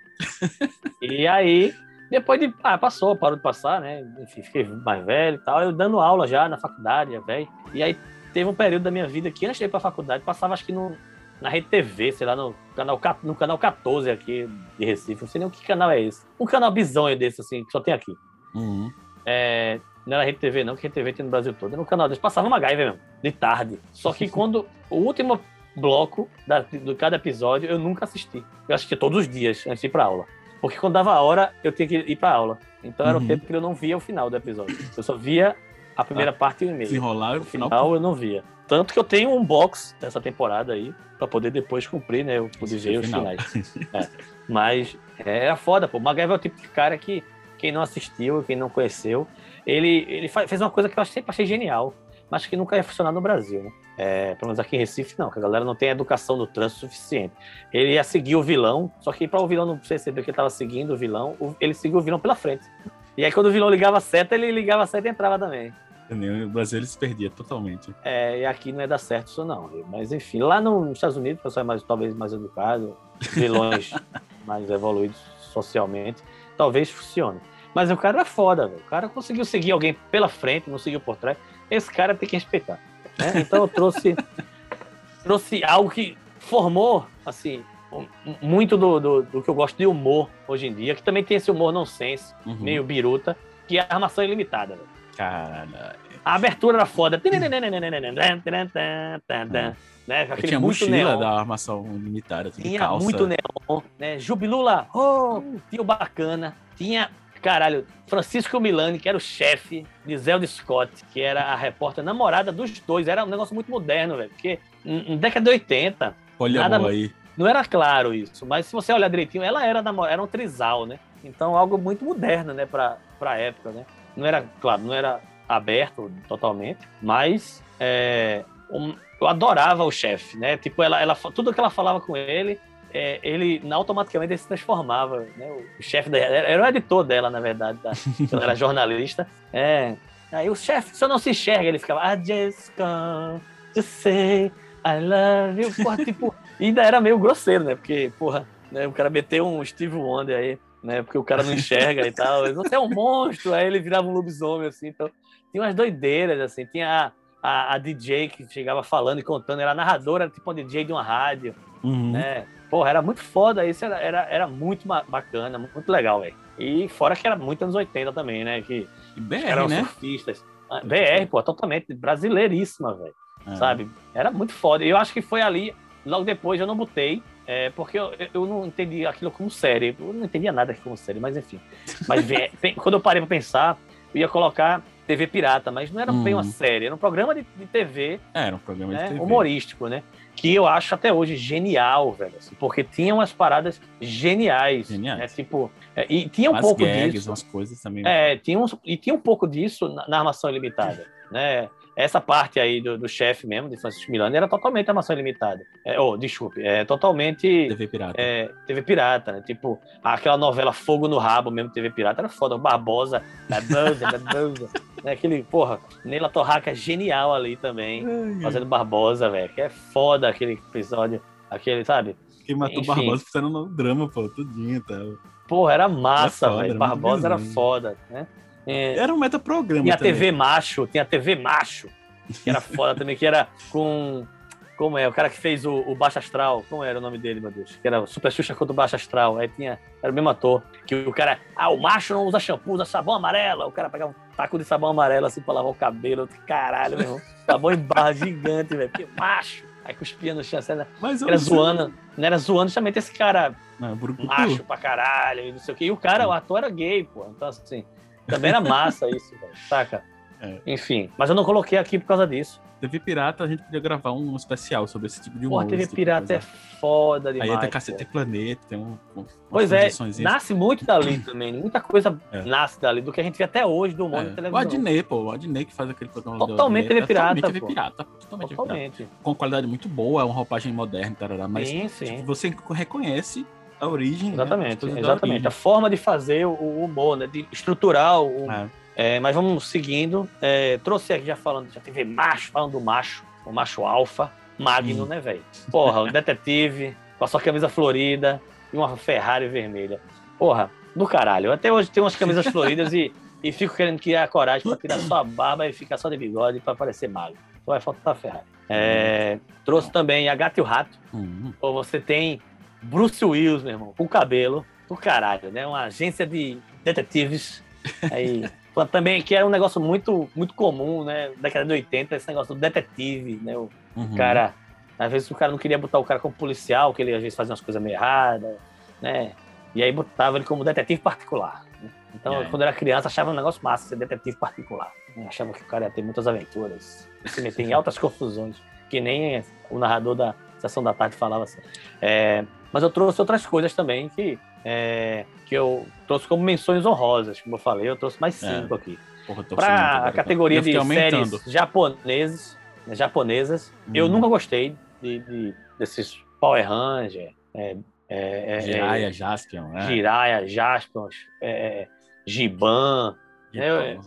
e aí depois de. Ah, passou, parou de passar, né? Enfim, fiquei mais velho e tal. Eu dando aula já na faculdade, já velho. E aí teve um período da minha vida que antes de ir pra faculdade, passava acho que no, na Rede TV, sei lá, no canal, no canal 14 aqui de Recife. Não sei nem o que canal é esse. Um canal bizonho desse, assim, que só tem aqui. Uhum. É, não era Rede TV, não, que Rede TV tem no Brasil todo. Era um canal desse. Passava uma gaiva mesmo, de tarde. Só que quando o último bloco da, de cada episódio eu nunca assisti. Eu assistia todos os dias antes de ir pra aula. Porque quando dava a hora, eu tinha que ir pra aula. Então era uhum. o tempo que eu não via o final do episódio. Eu só via a primeira ah, parte e o e-mail. Enrolar o final. final eu não via. Tanto que eu tenho um box dessa temporada aí, pra poder depois cumprir, né? Eu poder ver os finais. é. Mas é, era foda, pô. MacGyver é o tipo de cara que quem não assistiu, quem não conheceu, ele, ele fez uma coisa que eu sempre achei genial mas que nunca ia funcionar no Brasil, né? É, pelo menos aqui em Recife, não, que a galera não tem educação no trânsito suficiente. Ele ia seguir o vilão, só que para o vilão não perceber que ele estava seguindo o vilão, ele seguiu o vilão pela frente. E aí, quando o vilão ligava a seta, ele ligava a seta e entrava também. O Brasil ele se perdia totalmente. É, e aqui não ia dar certo isso, não. Mas enfim, lá nos Estados Unidos, o pessoal é mais, talvez mais educado, vilões mais evoluídos socialmente, talvez funcione. Mas o cara é foda, velho. O cara conseguiu seguir alguém pela frente, não seguiu por trás esse cara tem que respeitar. Né? Então eu trouxe, trouxe algo que formou, assim, muito do, do, do, que eu gosto de humor hoje em dia, que também tem esse humor nonsense, uhum. meio biruta, que é a armação ilimitada. Véio. Caralho. A abertura era foda. né? Aquele tinha muito mochila neon. da armação ilimitada. Assim, tinha calça. muito neon, né? Jubilula, oh, tinha o bacana. Tinha Caralho, Francisco Milani, que era o chefe de Zelda Scott, que era a repórter namorada dos dois. Era um negócio muito moderno, velho. Porque em década de 80. Olha nada, aí. Não era claro isso, mas se você olhar direitinho, ela era, namorada, era um trisal, né? Então, algo muito moderno, né, pra, pra época, né? Não era, claro, não era aberto totalmente, mas é, um, eu adorava o chefe, né? Tipo, ela, ela, tudo que ela falava com ele é, ele automaticamente ele se transformava. Né? O chefe dela, era o editor dela, na verdade, da, ela era jornalista. É, aí o chefe só não se enxerga, ele ficava, I just come to say I love you. Porra, tipo, ainda era meio grosseiro, né? Porque, porra, né, o cara meteu um Steve Wonder aí, né? Porque o cara não enxerga e tal. Você é um monstro, aí ele virava um lobisomem, assim. Então, tinha umas doideiras, assim. Tinha a, a, a DJ que chegava falando e contando, era narradora, tipo uma DJ de uma rádio, uhum. né? Porra, era muito foda, isso era, era, era muito bacana, muito legal, velho. E fora que era muito anos 80 também, né? Que e BR, eram né? surfistas. Ah, BR, pô, totalmente brasileiríssima, velho. É. Sabe? Era muito foda. E eu acho que foi ali, logo depois eu não botei, é, porque eu, eu não entendi aquilo como série. Eu não entendia nada como série, mas enfim. Mas quando eu parei pra pensar, eu ia colocar TV pirata, mas não era hum. bem uma série, era um programa de, de TV. É, era um programa né, de TV. Humorístico, né? Que eu acho até hoje genial, velho. Assim, porque tinha umas paradas geniais. Geniais. Né? Tipo, é, e tinha um pouco gags, disso. Umas coisas também. É, tinha uns, e tinha um pouco disso na, na armação ilimitada. né? Essa parte aí do, do chefe mesmo, de Francisco Milano, era totalmente armação ilimitada. É, oh, desculpe, é totalmente. TV Pirata. É, TV Pirata, né? Tipo, aquela novela Fogo no Rabo mesmo, TV Pirata, era foda. O Barbosa, Barbosa, Barbosa. né? Aquele, porra, Neila Torraca genial ali também, fazendo Barbosa, velho. Que é foda aquele episódio, aquele, sabe? Quem matou Enfim. Barbosa fizeram no drama, pô, tudinho e tal. Porra, era massa, velho. Barbosa era foda, né? É, era um metaprograma. Tinha a TV Macho, tinha a TV Macho, que era foda também, que era com. Como é? O cara que fez o, o Baixo Astral. Como era o nome dele, meu Deus? Que era o Super Xuxa contra o Baixo Astral. Aí tinha. Era o mesmo ator. Que o cara. Ah, o macho não usa shampoo, usa sabão amarelo. O cara pegava um taco de sabão amarelo assim pra lavar o cabelo. Caralho, meu irmão. Sabão em barra gigante, velho. Porque macho. Aí cuspia no chão. Era, Mas era zoando. Não era zoando justamente esse cara não, macho pra caralho e não sei o quê. E o cara, o ator era gay, pô. Então, assim, também era massa isso, velho. Saca? É. Enfim, mas eu não coloquei aqui por causa disso. TV Pirata, a gente podia gravar um especial sobre esse tipo de humor. Pô, TV tipo Pirata é foda demais. Aí tem Cacete Planeta, tem um. Pois é, nasce muito dali também. Muita coisa é. nasce dali, do que a gente vê até hoje do humor é. da televisão. O Adnei, pô, o Adney que faz aquele programa. Totalmente TV Pirata. Totalmente TV Pirata. Totalmente, totalmente. Pirata. Com qualidade muito boa, é uma roupagem moderna, tarará, mas sim, sim. Tipo, você reconhece a origem. Né, exatamente, né? exatamente. A forma de fazer o humor, né? De estruturar o. É é, mas vamos seguindo. É, trouxe aqui já falando, já teve macho, falando do macho, o macho alfa, Magno, hum. né, velho? Porra, o detetive, com a sua camisa florida e uma Ferrari vermelha. Porra, do caralho. Até hoje tem umas camisas floridas e, e fico querendo criar coragem para tirar só a barba e ficar só de bigode para parecer magro. Só vai faltar a Ferrari. É, trouxe também a Gato e o Rato. Hum. Ou você tem Bruce Willis, meu irmão, com cabelo do caralho, né? Uma agência de detetives aí também que era um negócio muito, muito comum, né? Década de 80, esse negócio do detetive, né? O uhum. cara, às vezes o cara não queria botar o cara como policial, que ele às vezes fazia umas coisas meio erradas, né? E aí botava ele como detetive particular. Né? Então, quando era criança, achava um negócio massa ser detetive particular. Achava que o cara ia ter muitas aventuras, se meter em altas confusões, que nem o narrador da Sessão da Tarde falava assim. É, mas eu trouxe outras coisas também que é, que eu trouxe como menções honrosas, como eu falei, eu trouxe mais é. cinco é. aqui. Para a categoria de séries japoneses, né, japonesas, hum. eu nunca gostei de, de, desses Power Ranger, é, é, é Jiraiya, Jaspion, né? Jiraiya, Jaspion, é, Giban, né?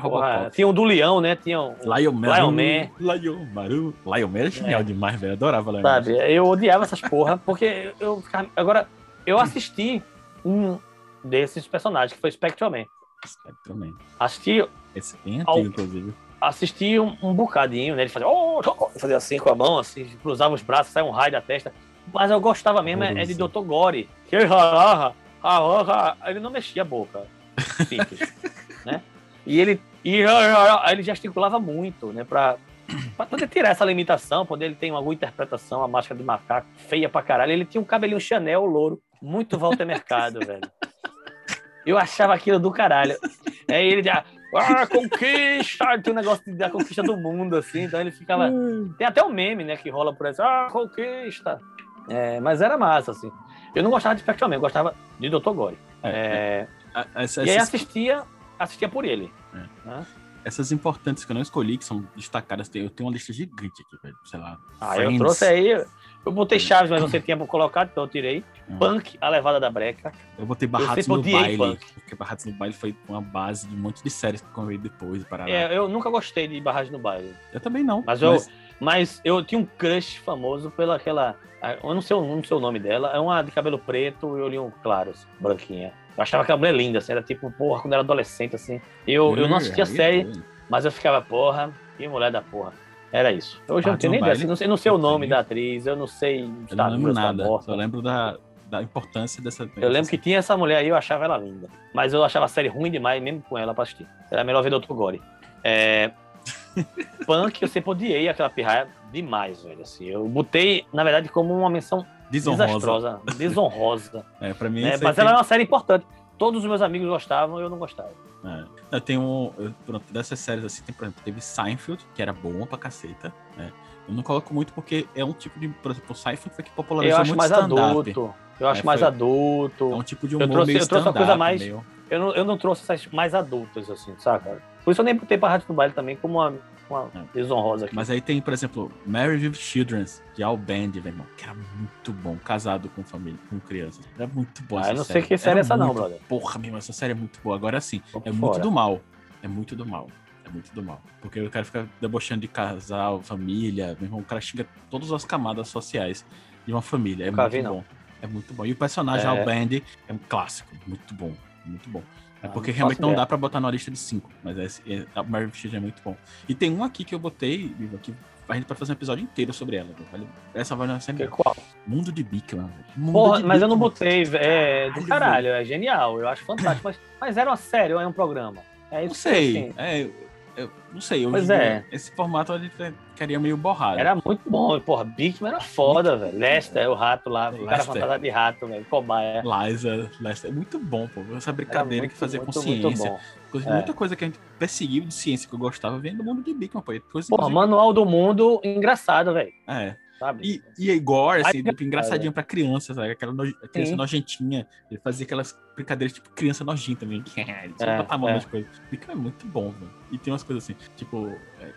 Porra, tinha um do Leão, né? Tinha um Lion Man. Lion Man. Lion Maru. Lion Man era genial é. demais, velho. Adorava Lion Sabe, eu odiava essas porra, porque eu ficava... Agora, eu assisti um desses personagens, que foi Spectreman. Spectreman. Assisti. Esse bem antigo, inclusive. Assisti um, um, bocadinho, né? Ele fazia, oh, oh, fazia assim com a mão, assim, cruzava os braços, saia um raio da testa. Mas eu gostava mesmo é, é de Dr. Gore. Que ele não mexia a boca. Simples, né? E ele, e ele gesticulava muito, né? Pra, pra poder tirar essa limitação, poder ele ter alguma interpretação, a máscara de macaco feia pra caralho. Ele tinha um cabelinho Chanel louro, muito Walter Mercado, velho. Eu achava aquilo do caralho. Aí ele já, ah, conquista! Tem um negócio da conquista do mundo, assim. Então ele ficava. Tem até um meme, né, que rola por aí, ah, conquista! É, mas era massa, assim. Eu não gostava de Spectrum eu gostava de Dr. Gore. É, é, é, e aí assistia, assistia por ele. É. Essas importantes que eu não escolhi, que são destacadas, eu tenho uma lista gigante aqui, velho. Sei lá. Ah, Friends. eu trouxe aí. Eu botei Chaves, mas não sei tinha colocado, então eu tirei. Hum. Punk, a levada da breca. Eu botei Barrados no Baile, punk. porque Barrados no Baile foi uma base de um monte de séries que eu veio depois. Parará. É, eu nunca gostei de Barrados no Baile. Eu também não. Mas, mas... eu, mas eu tinha um crush famoso pela aquela. Eu não sei, não sei o nome dela. É uma de cabelo preto e olhinho claro, assim, branquinha. Eu achava aquela mulher linda, assim, era tipo, porra, quando eu era adolescente, assim. Eu, eu não assistia a série, mas eu ficava, porra, que mulher da porra. Era isso. Hoje eu não tenho nem ideia. Não sei, não sei o nome da atriz, eu não sei. Eu não lembro nada. Só lembro da, da importância dessa. Eu lembro que tinha essa mulher aí, eu achava ela linda. Mas eu achava a série ruim demais, mesmo com ela pra assistir. Era melhor ver Dr. Gore. É... Punk, eu sempre odiei aquela pirraia demais, velho. Assim, eu botei, na verdade, como uma menção desonrosa. desastrosa, desonrosa. é, pra mim. É, mas tem... ela é uma série importante. Todos os meus amigos gostavam e eu não gostava. É. Eu tenho, eu, pronto, dessas séries assim, tem, por exemplo, teve Seinfeld, que era boa pra caceta, né? Eu não coloco muito porque é um tipo de, por exemplo, o Seinfeld foi que popularizou eu acho muito mais adulto. Eu acho é, mais adulto. É um tipo de humor eu trouxe, meio eu trouxe uma coisa mais. Meio... Eu, não, eu não trouxe essas mais adultas, assim, saca? Por isso eu nem botei pra Rádio do Baile também como uma, uma é. desonrosa aqui. Mas aí tem, por exemplo, Married with Children, de Al Band, meu irmão, que era muito bom, casado com família, com crianças. Era muito bom. Ah, eu não série. sei que série é essa muito... não, brother. Porra, meu, essa série é muito boa. Agora sim, é fora. muito do mal. É muito do mal. É muito do mal. Porque o cara fica debochando de casal, família, meu irmão, o cara xinga todas as camadas sociais de uma família. É Nunca muito vi, bom. Não. É muito bom. E o personagem, é. Al Band, é um clássico. Muito bom. Muito bom. É ah, porque realmente não dá pra botar na lista de cinco, mas esse, é, a Marvel Shield é muito bom. E tem um aqui que eu botei, que a gente pode fazer um episódio inteiro sobre ela. Essa vai ser qual? Mundo de Bigman. Porra, mas eu não botei, é do caralho, é genial, eu acho fantástico. mas, mas era uma série ou é um programa? É isso não sei. Assim. É, eu não sei. Pois é. Esse formato a gente queria meio borrado. Era muito bom. Porra, Bigman era foda, velho. Lester, é o rato lá. O cara fantasma de rato, velho. Cobaia. Liza, Lester. É muito bom, pô. Essa brincadeira muito, que fazia muito, com ciência. É. Muita coisa que a gente perseguiu de ciência que eu gostava vem do mundo de Bigman, pô. Coisa, Porra, Manual do Mundo engraçado, velho. É. Sabe? E, e é gore, assim, tipo, engraçadinho pra criança, sabe? Aquela no... criança Sim. nojentinha. Ele fazia aquelas brincadeiras, tipo, criança nojenta mesmo. é, botar é. coisa. Fica é muito bom, velho. E tem umas coisas assim, tipo, é,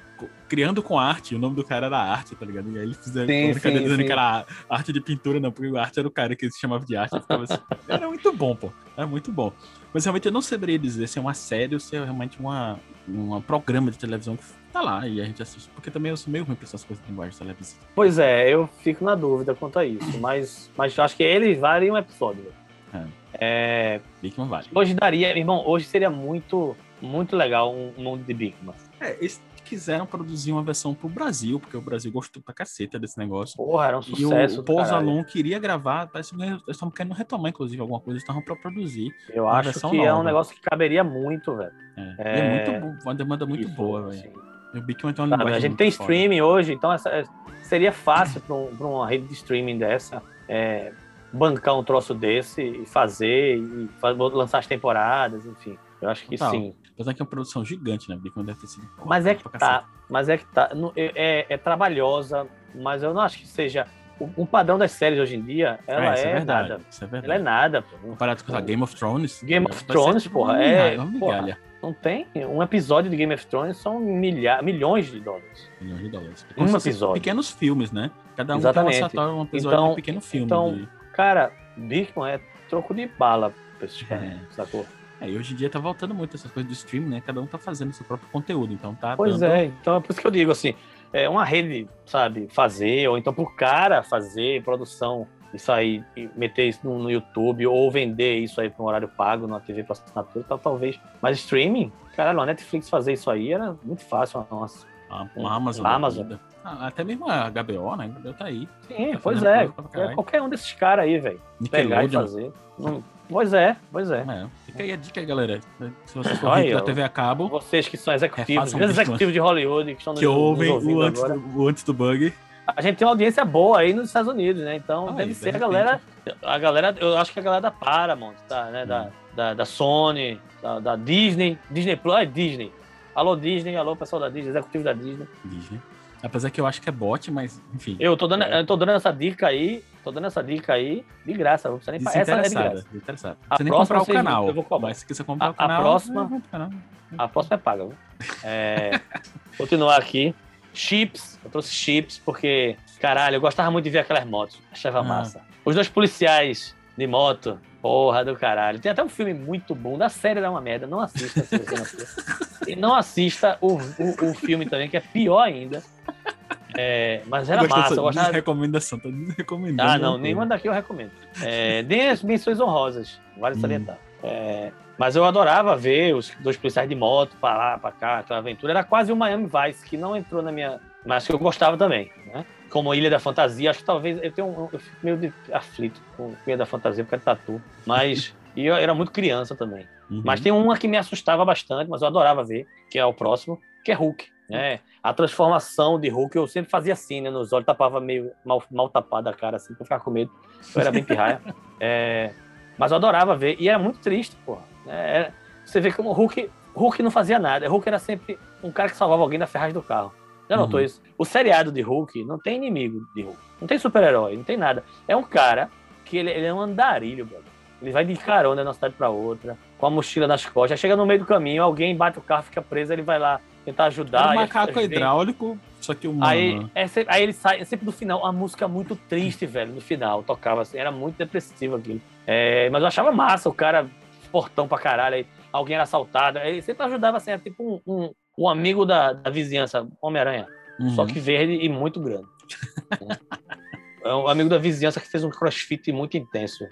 criando com arte, o nome do cara era arte, tá ligado? E aí eles fizeram sim, brincadeira dizendo que era arte de pintura, não, porque o arte era o cara que se chamava de arte. Assim. Era muito bom, pô. Era muito bom. Mas realmente eu não saberia dizer se é uma série ou se é realmente uma, um programa de televisão que tá lá e a gente assiste. Porque também eu sou meio ruim pra essas coisas de linguagem televisiva. Pois é, eu fico na dúvida quanto a isso. mas, mas acho que eles valem um episódio. É. é... Bigman vale. Hoje daria, irmão, hoje seria muito, muito legal um, mundo de Bigman. É, eles quiseram produzir uma versão pro Brasil, porque o Brasil gostou pra caceta desse negócio. Porra, era um sucesso. E o Paul Zalon queria gravar, parece que eles estavam querendo retomar, inclusive, alguma coisa, eles estavam pra produzir. Eu acho que nova. é um negócio que caberia muito, velho. É, é... é muito, uma demanda muito Isso, boa, velho. O Bitcoin tem uma Sabe, A gente tem streaming hoje, então essa, é, seria fácil para um, uma rede de streaming dessa é, bancar um troço desse e fazer, e lançar as temporadas, enfim. Eu acho que Total. sim. Apesar que é uma produção gigante, né? Bitcoin deve ter sido. Mas é que tá. Mas é que tá. É, é, é, trabalhosa, mas eu não acho que seja. O, padrão das séries hoje em dia, ela é, é, é nada. Isso é verdade. Ela é nada. Comparado com a Game of Thrones. Game of Thrones, porra, é. Porra, não tem. Um episódio de Game of Thrones são milha... milhões de dólares. Milhões de dólares. Um episódio. Pequenos filmes, né? Cada um Exatamente. tem um episódio então, de um pequeno filme. Então, de... cara, Bigman é troco de bala pra esses caras, é. sacou? É, e hoje em dia tá voltando muito essas coisas do streaming, né? Cada um tá fazendo seu próprio conteúdo, então tá. Pois dando... é, então é por isso que eu digo assim, é uma rede, sabe, fazer, ou então pro cara fazer produção isso aí, meter isso no, no YouTube ou vender isso aí para um horário pago na TV para assinatura, tal, talvez. Mas streaming, caralho, a Netflix fazer isso aí era muito fácil. Nossa. Ah, uma Amazon. Amazon. Ah, até mesmo a HBO, né? A HBO tá aí. Sim, tá pois é. é qualquer um desses caras aí, velho. Pegar e fazer. Não, Pois é, pois é. é. Fica aí a dica aí, galera. Se você for aí, da TV a cabo. Vocês que são executivos, um executivos de Hollywood que estão que ouvem o antes, do, o antes do bug. A gente tem uma audiência boa aí nos Estados Unidos, né? Então ah, deve ser a galera. A galera, eu acho que a galera da Paramount, tá, né? Hum. Da, da, da, Sony, da, da, Disney. Disney Plus, é Disney. Alô, Disney, alô, pessoal da Disney, executivo da Disney. Disney. Apesar que eu acho que é bot, mas enfim. Eu tô dando, é. eu tô dando essa dica aí, tô dando essa dica aí de graça. Não precisa nem essa é de graça. Interessado. A você nem comprar o canal. Eu vou cobrar. Mas se você comprar a, o canal, a próxima, a próxima é paga. Viu? É, continuar aqui. Chips, eu trouxe chips porque, caralho, eu gostava muito de ver aquelas motos. Achava ah. massa. Os dois policiais de moto, porra do caralho. Tem até um filme muito bom, da série era uma merda. Não assista se você não E não assista o, o, o filme também, que é pior ainda é, mas era massa. Eu gostava... recomendação, tá recomendando. Ah, não, nenhuma daqui eu recomendo. É, nem as menções honrosas, vale hum. salientar. É, mas eu adorava ver os dois policiais de moto para lá, para cá, aquela aventura. Era quase o Miami Vice, que não entrou na minha. Mas que eu gostava também, né? Como Ilha da Fantasia, acho que talvez. Eu tenho um, eu fico meio de aflito com Ilha da Fantasia, porque é tatu. Mas. e eu era muito criança também. Uhum. Mas tem uma que me assustava bastante, mas eu adorava ver, que é o próximo, que é Hulk. Né? A transformação de Hulk eu sempre fazia assim, né? Nos olhos tapava meio mal, mal tapada a cara, assim, pra ficar com medo. Eu era bem pirraia. é, mas eu adorava ver. E era muito triste, porra. É, você vê como o Hulk, Hulk não fazia nada. Hulk era sempre um cara que salvava alguém da ferragem do carro. Já notou uhum. isso? O seriado de Hulk não tem inimigo de Hulk. Não tem super-herói, não tem nada. É um cara que ele, ele é um andarilho, brother. Ele vai de carona de uma cidade para outra, com a mochila nas costas. Chega no meio do caminho, alguém bate o carro, fica preso, ele vai lá tentar ajudar. É um macaco hidráulico, só que humano. Aí, é sempre, aí ele sai, é sempre no final, a música muito triste, velho, no final, tocava assim, era muito depressivo aquilo. É, mas eu achava massa, o cara, portão pra caralho, aí alguém era assaltado, ele sempre ajudava assim, era tipo um, um, um amigo da, da vizinhança, Homem-Aranha, uhum. só que verde e muito grande. é um amigo da vizinhança que fez um crossfit muito intenso,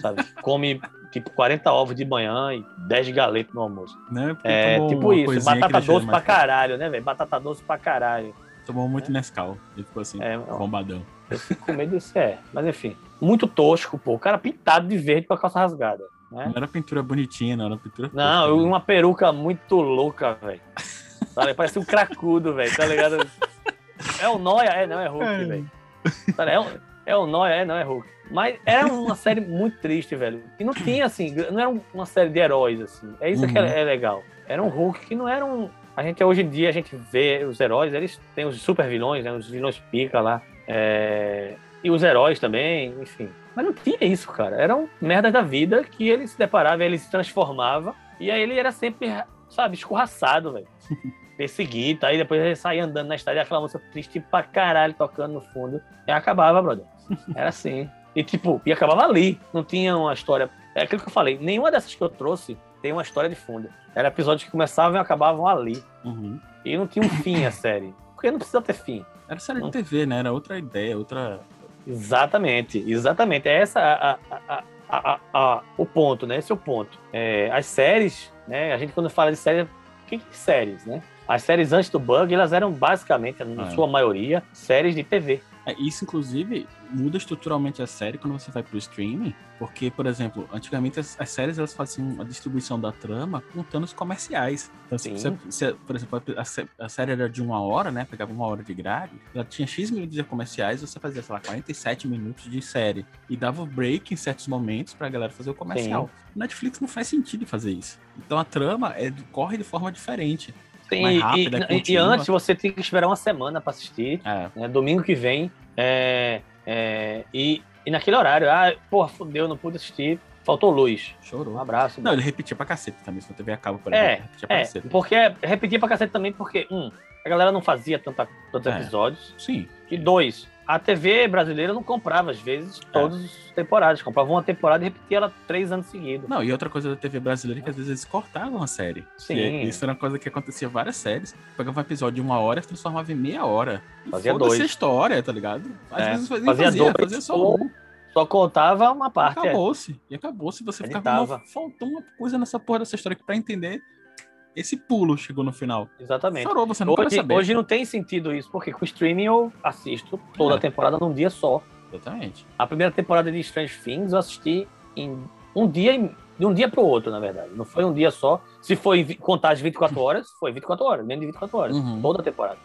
sabe? Come tipo 40 ovos de manhã e 10 galetas no almoço. Né? É tipo isso, batata doce pra caralho, né, velho? Batata doce pra caralho. Tomou muito é. Nescau, ele ficou assim, é, bombadão. Eu fico com medo disso, é. Mas enfim, muito tosco, pô. O cara pintado de verde com a calça rasgada. Né? Não era pintura bonitinha, não era pintura. Não, tosca, né? uma peruca muito louca, velho. Parece um cracudo, velho, tá ligado? É o Noia? É, não, é Hulk, é. velho. É, um, é o Noia? É, não, é Hulk. Mas era uma série muito triste, velho. E não tinha, assim, não era uma série de heróis, assim. É isso uhum. que é, é legal. Era um Hulk que não era um. A gente, hoje em dia, a gente vê os heróis, eles têm os super vilões, né? Os vilões pica lá. É... E os heróis também, enfim. Mas não tinha isso, cara. Eram merdas da vida que ele se deparava, ele se transformava. E aí ele era sempre, sabe, escorraçado, velho. Perseguido, aí depois ele saía andando na estrada e aquela música triste pra caralho tocando no fundo. E acabava, brother. Era assim. E tipo, e acabava ali. Não tinha uma história. É aquilo que eu falei. Nenhuma dessas que eu trouxe tem uma história de fundo. Era episódios que começavam e acabavam ali. Uhum. E não tinha um fim a série. Porque não precisa ter fim. Era série de TV, né? Era outra ideia, outra Exatamente, exatamente. É essa a, a, a, a, o ponto, né? Esse é o ponto. É, as séries, né? A gente quando fala de séries, o que é séries, né? As séries antes do bug, elas eram basicamente, na é. sua maioria, séries de TV. É, isso, inclusive, muda estruturalmente a série quando você vai pro streaming, porque, por exemplo, antigamente as, as séries elas faziam a distribuição da trama contando os comerciais. Então, se, você, se, por exemplo, a, a, série era de uma hora, né? Pegava uma hora de grade, ela tinha X minutos de comerciais, você fazia, sei lá, 47 minutos de série. E dava break em certos momentos pra galera fazer o comercial. Sim. Netflix não faz sentido fazer isso. Então a trama é, corre de forma diferente. Sim, mais rápida, e, e, antes você tem que esperar uma semana para assistir. É. Né, domingo que vem. É, é, e, e naquele horário, ah, porra, fudeu, não pude assistir. Faltou luz. Chorou. Um abraço. Não, ele repetia pra cacete também. Se não TV a cabo, por exemplo, é, repetia pra é, cacete. Porque repetia pra cacete também porque, um, a galera não fazia tanta, tantos é. episódios. Sim. E dois, a TV brasileira não comprava, às vezes, é. todas as temporadas. Comprava uma temporada e repetia ela três anos seguidos. Não, e outra coisa da TV brasileira é que às vezes eles cortavam a série. Sim. E isso era uma coisa que acontecia várias séries. Pegava um episódio de uma hora e transformava em meia hora. Fazia dois. história, tá ligado? Às é. vezes fazia, fazia, dois, fazia só um. Só contava uma parte. É. Acabou-se. É. E acabou-se. Você ficava. Faltou uma coisa nessa porra dessa história que pra entender esse pulo chegou no final. Exatamente. Chorou, você não hoje, saber. Hoje não tem sentido isso, porque com o streaming eu assisto toda é. a temporada num dia só. Exatamente. A primeira temporada de Strange Things eu assisti em um dia, de um dia para o outro, na verdade. Não foi um dia só. Se foi contar as 24 horas, foi 24 horas, menos de 24 horas. Uhum. Toda a temporada.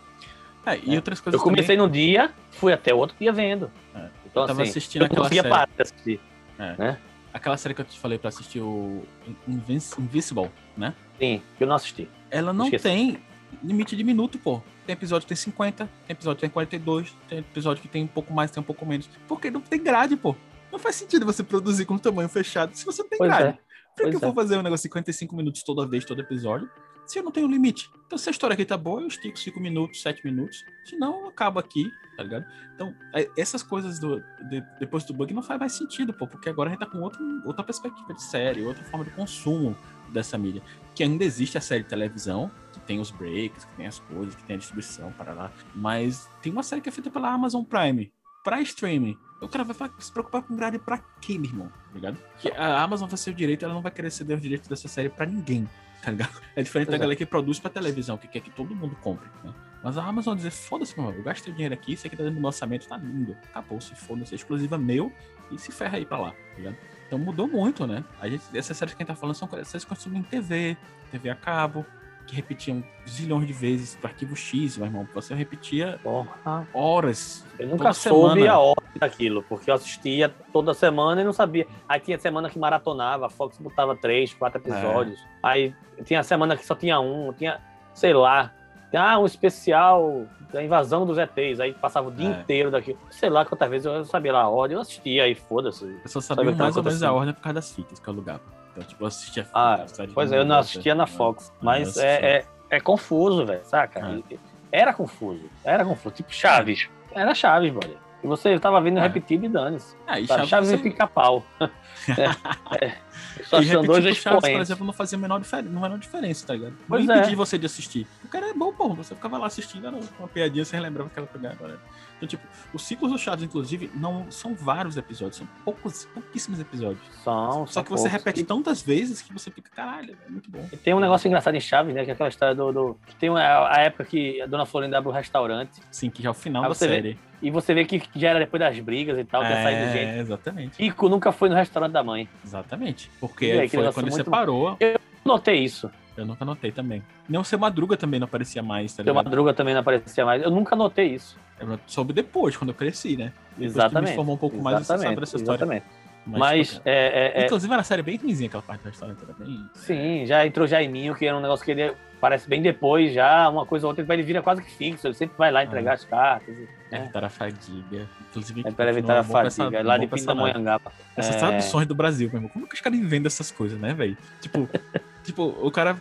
É, e é. outras coisas Eu comecei também... num dia, fui até o outro dia vendo. É. Então, eu tava assim, assistindo eu aquela série. Parar de assistir, é. né? Aquela série que eu te falei para assistir, o Invisible, né? Sim, que eu não assisti. Ela não Esqueci. tem limite de minuto, pô. Tem episódio que tem 50, tem episódio que tem 42, tem episódio que tem um pouco mais, tem um pouco menos. Porque não tem grade, pô. Não faz sentido você produzir com tamanho fechado se você não tem pois grade. É. Por que eu vou é. fazer um negócio de 55 minutos toda vez, todo episódio, se eu não tenho limite? Então, se a história aqui tá boa, eu estico 5 minutos, 7 minutos. Se não, eu acabo aqui, tá ligado? Então, é, essas coisas do, de, depois do bug não faz mais sentido, pô, porque agora a gente tá com outro, outra perspectiva de série, outra forma de consumo dessa mídia. Que ainda existe a série de televisão, que tem os breaks, que tem as coisas, que tem a distribuição, para lá. Mas tem uma série que é feita pela Amazon Prime, para streaming. O cara vai se preocupar com grade pra quê, meu irmão? Tá ligado? Que a Amazon vai ser o direito, ela não vai querer ceder os direitos dessa série para ninguém, tá ligado? É diferente pois da galera que produz pra televisão, que quer que todo mundo compre, né? Mas a Amazon dizer, foda-se, meu irmão, eu gastei dinheiro aqui, isso aqui tá dentro do meu orçamento, tá lindo. Acabou, se foda-se, é exclusiva meu e se ferra aí pra lá, tá ligado? Então mudou muito, né? A gente, essas séries que a gente tá falando são séries que consumem em TV, TV a cabo, que repetiam zilhões de vezes pro arquivo X, meu irmão. Você repetia Porra. horas. Eu nunca soube semana. a hora daquilo, porque eu assistia toda semana e não sabia. Aí tinha semana que maratonava, a Fox botava três, quatro episódios. É. Aí tinha semana que só tinha um, tinha, sei lá. Ah, um especial da invasão dos ETs. Aí passava o dia é. inteiro daqui. Sei lá quantas vezes eu sabia lá a ordem, eu assistia aí, foda-se. Eu só sabia mais ou menos a ordem por causa das fitas que eu alugava. Então, tipo, eu assistia ah, Pois é, eu não assistia na Fox. Mas é, é, é, confuso, velho, saca? É. Era confuso. Era confuso. Tipo Chaves. Era Chaves, brother. E você tava vendo é. repetido e dane-se. E Chaves, Chaves é pica-pau. é, é, Só e são dois Chaves, por exemplo, não fazia a menor, difer não menor diferença, tá ligado? Pois não é. você de assistir. O cara é bom, pô. Você ficava lá assistindo, era uma piadinha, você lembrava que ela pegava agora. Então, tipo, os ciclos do Chaves, inclusive, não são vários episódios, são poucos, pouquíssimos episódios. São, Só que você repete e... tantas vezes que você fica, caralho, é muito bom. E tem um negócio engraçado em Chaves, né? Que é aquela história do. do... Tem uma, a época que a dona Florinda abre o restaurante. Sim, que já é o final Aí da série. Vê, e você vê que já era depois das brigas e tal, é, que ia sair gente. Exatamente. Kiko nunca foi no restaurante da mãe. Exatamente. Porque aí, foi quando ele separou. Eu notei isso. Eu nunca notei também. Nem o Seu Madruga também não aparecia mais, tá Seu Madruga também não aparecia mais. Eu nunca notei isso. Eu soube depois, quando eu cresci, né? Depois exatamente. me formou um pouco mais, sabe dessa história. Exatamente. Mas, Mas é, é, é, Inclusive, era uma série bem ruimzinha aquela parte do restaurante. Era bem... Sim, já entrou Jaiminho, que era um negócio que ele parece bem depois, já, uma coisa ou outra, ele vira quase que fixo. Ele sempre vai lá entregar ah. as cartas. É, evitar a fadiga. Inclusive, é para evitar a fadiga, lá de Pindamonhangaba. Essas é... traduções do Brasil, mesmo. Como que os caras inventam essas coisas, né, velho? Tipo, tipo, o cara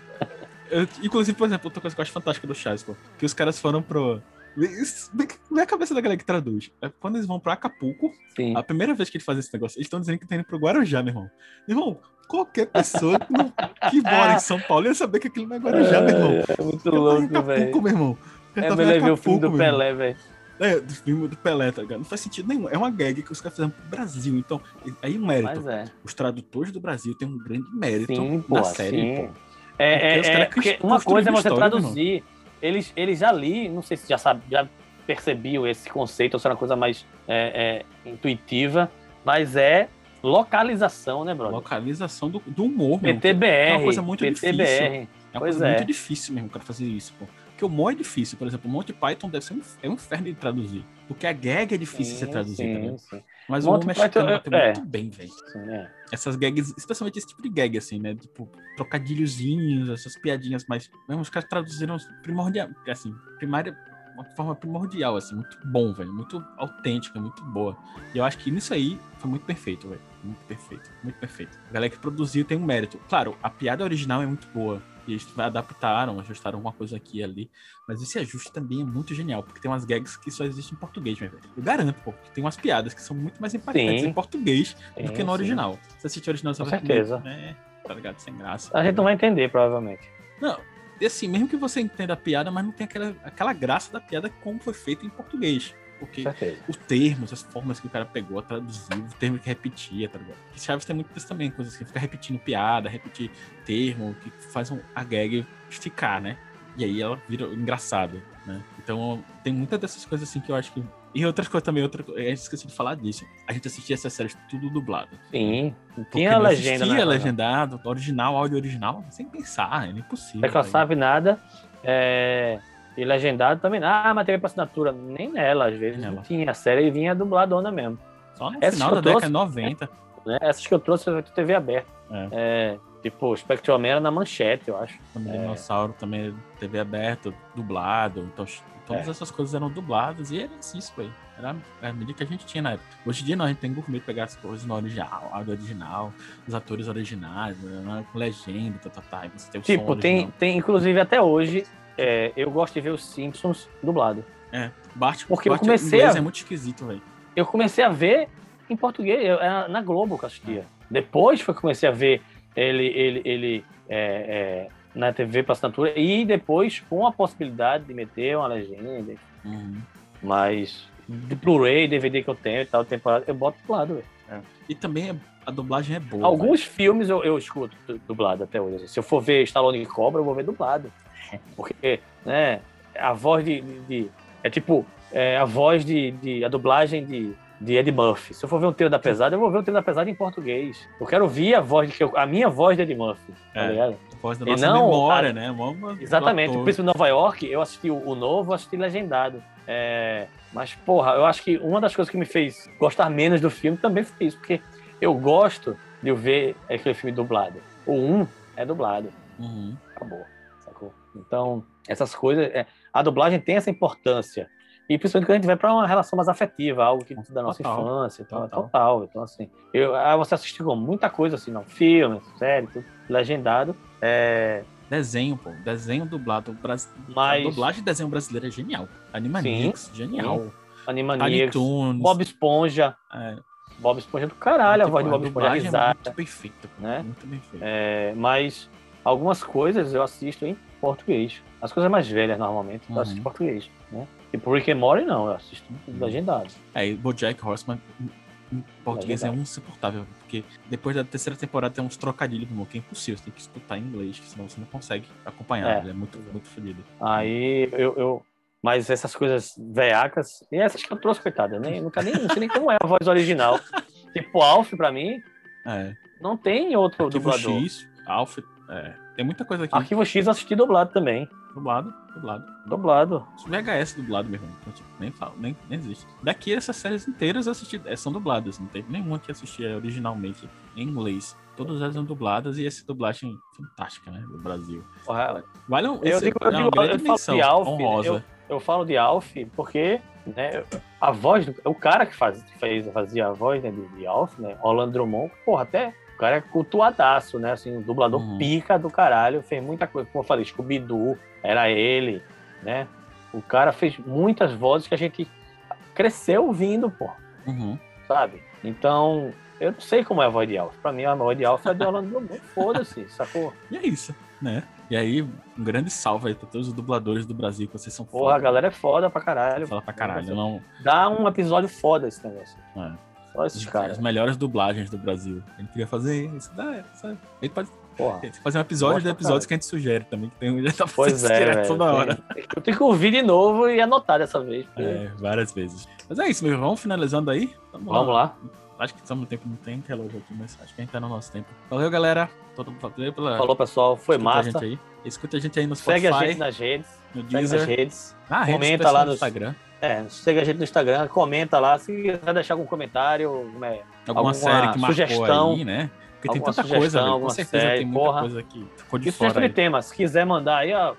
eu, inclusive, por exemplo, outra coisa que eu acho fantástica do Chaves, pô, que os caras foram pro. Na cabeça da galera que traduz. É quando eles vão pra Acapulco, Sim. a primeira vez que eles fazem esse negócio, eles estão dizendo que estão indo pro Guarujá, meu irmão. Meu irmão, qualquer pessoa que, não, que mora em São Paulo ia saber que aquilo não é Guarujá, meu irmão. É muito louco, velho. meu irmão. É melhor ver o filme do Pelé, velho. É, do filme do Pelé, tá ligado? Não faz sentido nenhum. É uma gag que os caras fizeram pro Brasil. Então, aí o mérito. É. Os tradutores do Brasil têm um grande mérito sim, na série, sim. pô. É, é, é porque uma coisa é você história, traduzir. Eles, eles ali, não sei se já sabe, já percebiam esse conceito, ou se é uma coisa mais é, é, intuitiva, mas é localização, né, brother? Localização do, do humor, PTBR. É uma coisa muito PTBR. difícil. É uma pois coisa muito difícil mesmo, cara, fazer isso, pô. Porque o humor é difícil, por exemplo, o Monty Python deve ser um, é um inferno de traduzir. Porque a gag é difícil sim, de ser traduzida, né? Mas Monty o mexicano Python, é, muito bem, velho. É. Essas gags, especialmente esse tipo de gag, assim, né? Tipo, trocadilhozinhos, essas piadinhas mais. Mesmo os caras traduziram primordial, assim, primária, uma forma primordial, assim, muito bom, velho. Muito autêntica, muito boa. E eu acho que nisso aí foi muito perfeito, velho. Muito perfeito, muito perfeito. A galera que produziu tem um mérito. Claro, a piada original é muito boa. E eles adaptaram, ajustaram alguma coisa aqui e ali. Mas esse ajuste também é muito genial, porque tem umas gags que só existem em português, velho. Eu garanto, pô, que tem umas piadas que são muito mais impactantes sim. em português sim, do que no original. Sim. Se assistir original, você Com vai certeza. né? Tá ligado? Sem graça. A gente não vai entender, provavelmente. Não, e assim, mesmo que você entenda a piada, mas não tem aquela, aquela graça da piada como foi feita em português. Porque os termos, as formas que o cara pegou, traduziu, o termo que repetia, tá ligado? Que Chaves tem muito disso também, coisas assim, fica repetindo piada, repetir termo, que faz um, a gag esticar, né? E aí ela vira engraçada, né? Então tem muitas dessas coisas assim que eu acho que. E outras coisas também, outra a gente esqueci de falar disso. A gente assistia essas séries tudo dublado. Sim. Tinha a legenda. Tinha legendado, original, áudio original, sem pensar, é impossível. Você não sabe nada. É e legendado também. Ah, mas TV pra assinatura. Nem nela, às vezes. Não tinha. A série vinha dubladona mesmo. Só no Essas final da trouxe, década de 90. Né, essas que eu trouxe foi TV aberta. É. é tipo, Spectrum Man era na manchete, eu acho. Também é. Dinossauro também TV aberta, dublado. Então, todas é. essas coisas eram dubladas e era isso, aí. Era a medida que a gente tinha na época. Hoje em dia não, a gente tem gourmet pegar as coisas no original, áudio original, os atores originais, né, com legenda, tá, tá, tá. Você tem o tipo, tem, tem, inclusive até hoje, é, eu gosto de ver os Simpsons dublado. É, Bart, porque Bart eu comecei a... é muito esquisito, velho. Eu comecei a ver em português, eu, era na Globo que eu assistia. É. Depois foi que eu comecei a ver ele, ele, ele é, é, na TV para assinatura e depois com a possibilidade de meter uma legenda. Uhum. Mas do Blu-ray, DVD que eu tenho e tal, temporada, eu boto do lado, velho. É. E também a dublagem é boa. Alguns véio. filmes eu, eu escuto dublado até hoje. Se eu for ver Stallone e Cobra, eu vou ver dublado. Porque, né, a voz de. de, de é tipo, é a voz de, de. a dublagem de, de Ed Murphy. Se eu for ver um treino da pesada, eu vou ver um treino da pesada em português. Eu quero ouvir a voz de a minha voz de Ed Murphy. Tá é, ligado? A voz da nossa não, memória, a, né? Uma, exatamente. O Príncipe de Nova York, eu assisti o, o novo, assisti legendado. É, mas, porra, eu acho que uma das coisas que me fez gostar menos do filme também foi isso, porque eu gosto de ver aquele filme dublado. O 1 é dublado. Uhum. Acabou. Então, essas coisas. É, a dublagem tem essa importância. E principalmente quando a gente vai para uma relação mais afetiva, algo que da nossa total, infância, então, total. total. Então, assim, eu, ah, você assistiu muita coisa, assim, não, filme, série, tudo, legendado. É... Desenho, pô, desenho dublado. Mas... A dublagem de desenho brasileiro é genial. Animaniacs, sim, genial. Animaniacs, Bob Esponja. É. Bob Esponja é do caralho, a voz de Bob Esponja é risada. muito bem feita, né? Muito bem feita. É, mas algumas coisas eu assisto em português. As coisas mais velhas, normalmente, eu assisto em uhum. português, né? Tipo, Rick and Morty, não, eu assisto uhum. legendado. É, e Bojack Horseman em português é insuportável, porque depois da terceira temporada tem uns trocadilhos no que é impossível, você tem que escutar em inglês, senão você não consegue acompanhar, é, é muito, muito fodido. Aí eu, eu, Mas essas coisas veacas, e essas que eu trouxe, coitada, nem, nunca nem, não sei nem como é a voz original. tipo, Alf, pra mim, é. não tem outro Arquivo dublador. X, Alf, é, tem muita coisa aqui. Arquivo X assisti dublado também. Dublado, dublado. Dublado. VHS dublado mesmo. Então, tipo, nem falo, nem, nem existe. Daqui essas séries inteiras assisti, é, são dubladas. Não teve nenhuma que assistia originalmente em inglês. Todas elas são dubladas e essa dublagem fantástica, né? Do Brasil. Porra, vale um, eu digo, eu, digo, eu falo de Alf, eu, eu, falo de Alf porque né, a voz o cara que faz, fez, fazia a voz né, de, de Alf, né? Orlando Drummond, porra, até cara é cultuadaço, né? Assim, um dublador uhum. pica do caralho, fez muita coisa. Como eu falei, Scooby-Doo, era ele, né? O cara fez muitas vozes que a gente cresceu ouvindo, pô. Uhum. Sabe? Então, eu não sei como é a voz de Alfa. Pra mim, a voz de Alfa é de Orlando Bloom. Foda-se, sacou? E é isso, né? E aí, um grande salve aí pra todos os dubladores do Brasil, que vocês são foda. Porra, a galera é foda pra caralho. Fala pra caralho, não... Dá um episódio foda esse negócio. É. Só esses caras. As melhores dublagens do Brasil. A gente queria fazer isso. Dá, sabe? A gente pode Porra. fazer um episódio de episódios que a gente sugere também, que tem já tá pois é, direto toda hora. Eu tenho que ouvir de novo e anotar dessa vez. Porque... É, várias vezes. Mas é isso, meu. Vamos finalizando aí? Vamos, Vamos lá. lá. Acho que estamos no tempo, não tem relógio aqui, mas acho que a gente tá no nosso tempo. Valeu, galera. Todo mundo pela... Falou, pessoal. Foi Escuta massa. A gente aí. Escuta a gente aí no Spotify. Segue a gente nas redes. No Deezer. nas redes. Ah, comenta lá no Instagram. É, segue a gente no Instagram, comenta lá. Se quiser deixar algum comentário, né, alguma, alguma série que marcou sugestão, aí, né? Porque tem tanta coisa, velho. Com certeza série, tem muita porra. coisa que ficou de e fora. E tema. Se quiser mandar aí, ó,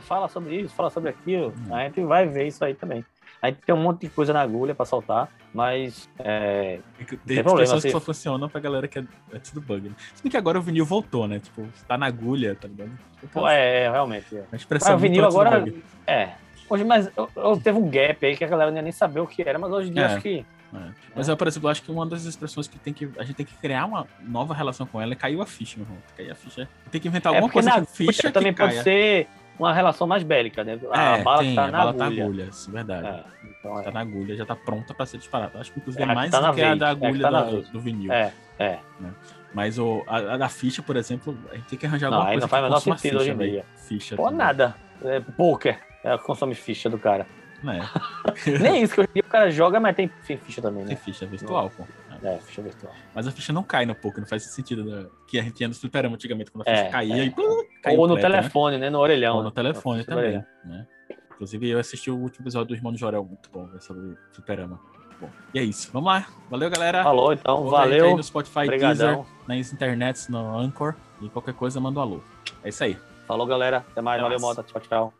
fala sobre isso, fala sobre aquilo. Hum. A gente vai ver isso aí também. A gente tem um monte de coisa na agulha pra soltar, mas. É, tem, tem problema, pessoas assim. que só funcionam pra galera que é, é tudo bug. Né? Se bem que agora o vinil voltou, né? Tipo, tá na agulha, tá ligado? Pô, é, é, realmente. É. A expressão mas o vinil agora. É. Hoje, mas eu, eu, teve um gap aí que a galera não ia nem saber o que era, mas hoje em dia é. acho que. É. Mas eu, por exemplo, acho que uma das expressões que, tem que a gente tem que criar uma nova relação com ela é caiu a ficha, meu irmão. Caiu a ficha. Tem que inventar é alguma coisa na ficha também pode caia. ser uma relação mais bélica, né? A é, bala tem, tá na bala agulha. Tá agulha, isso, verdade. É, então tá é. na agulha, já tá pronta para ser disparada. Acho que inclusive é, mais tá do que a da agulha tá da, do vinil. É, é. Né? Mas o, a, a, da ficha, por exemplo, a gente tem que arranjar alguma não, coisa. Não, faz menor sentido hoje em dia. Ficha. Pô, nada. É, poker. É, consome ficha do cara. É. Nem isso, que hoje em dia o cara joga, mas tem ficha também, né? Tem ficha virtual, pô. É, ficha virtual. Mas a ficha não cai no poker, não faz sentido né? que a gente tinha no fliperama antigamente, quando a ficha é, caía é. e plum, Ou no telefone, né? né? No orelhão. Ou no telefone também, né? Inclusive, eu assisti o último episódio do Irmão de Jorel, muito bom, sobre fliperama. Bom, e é isso. Vamos lá. Valeu, galera. Falou, então. Valeu. Aí no Spotify, Obrigadão. Deezer, nas internets, no Anchor. E qualquer coisa, manda um alô. É isso aí. Falou, galera. Até mais. Até valeu, Mota. Tchau, tchau.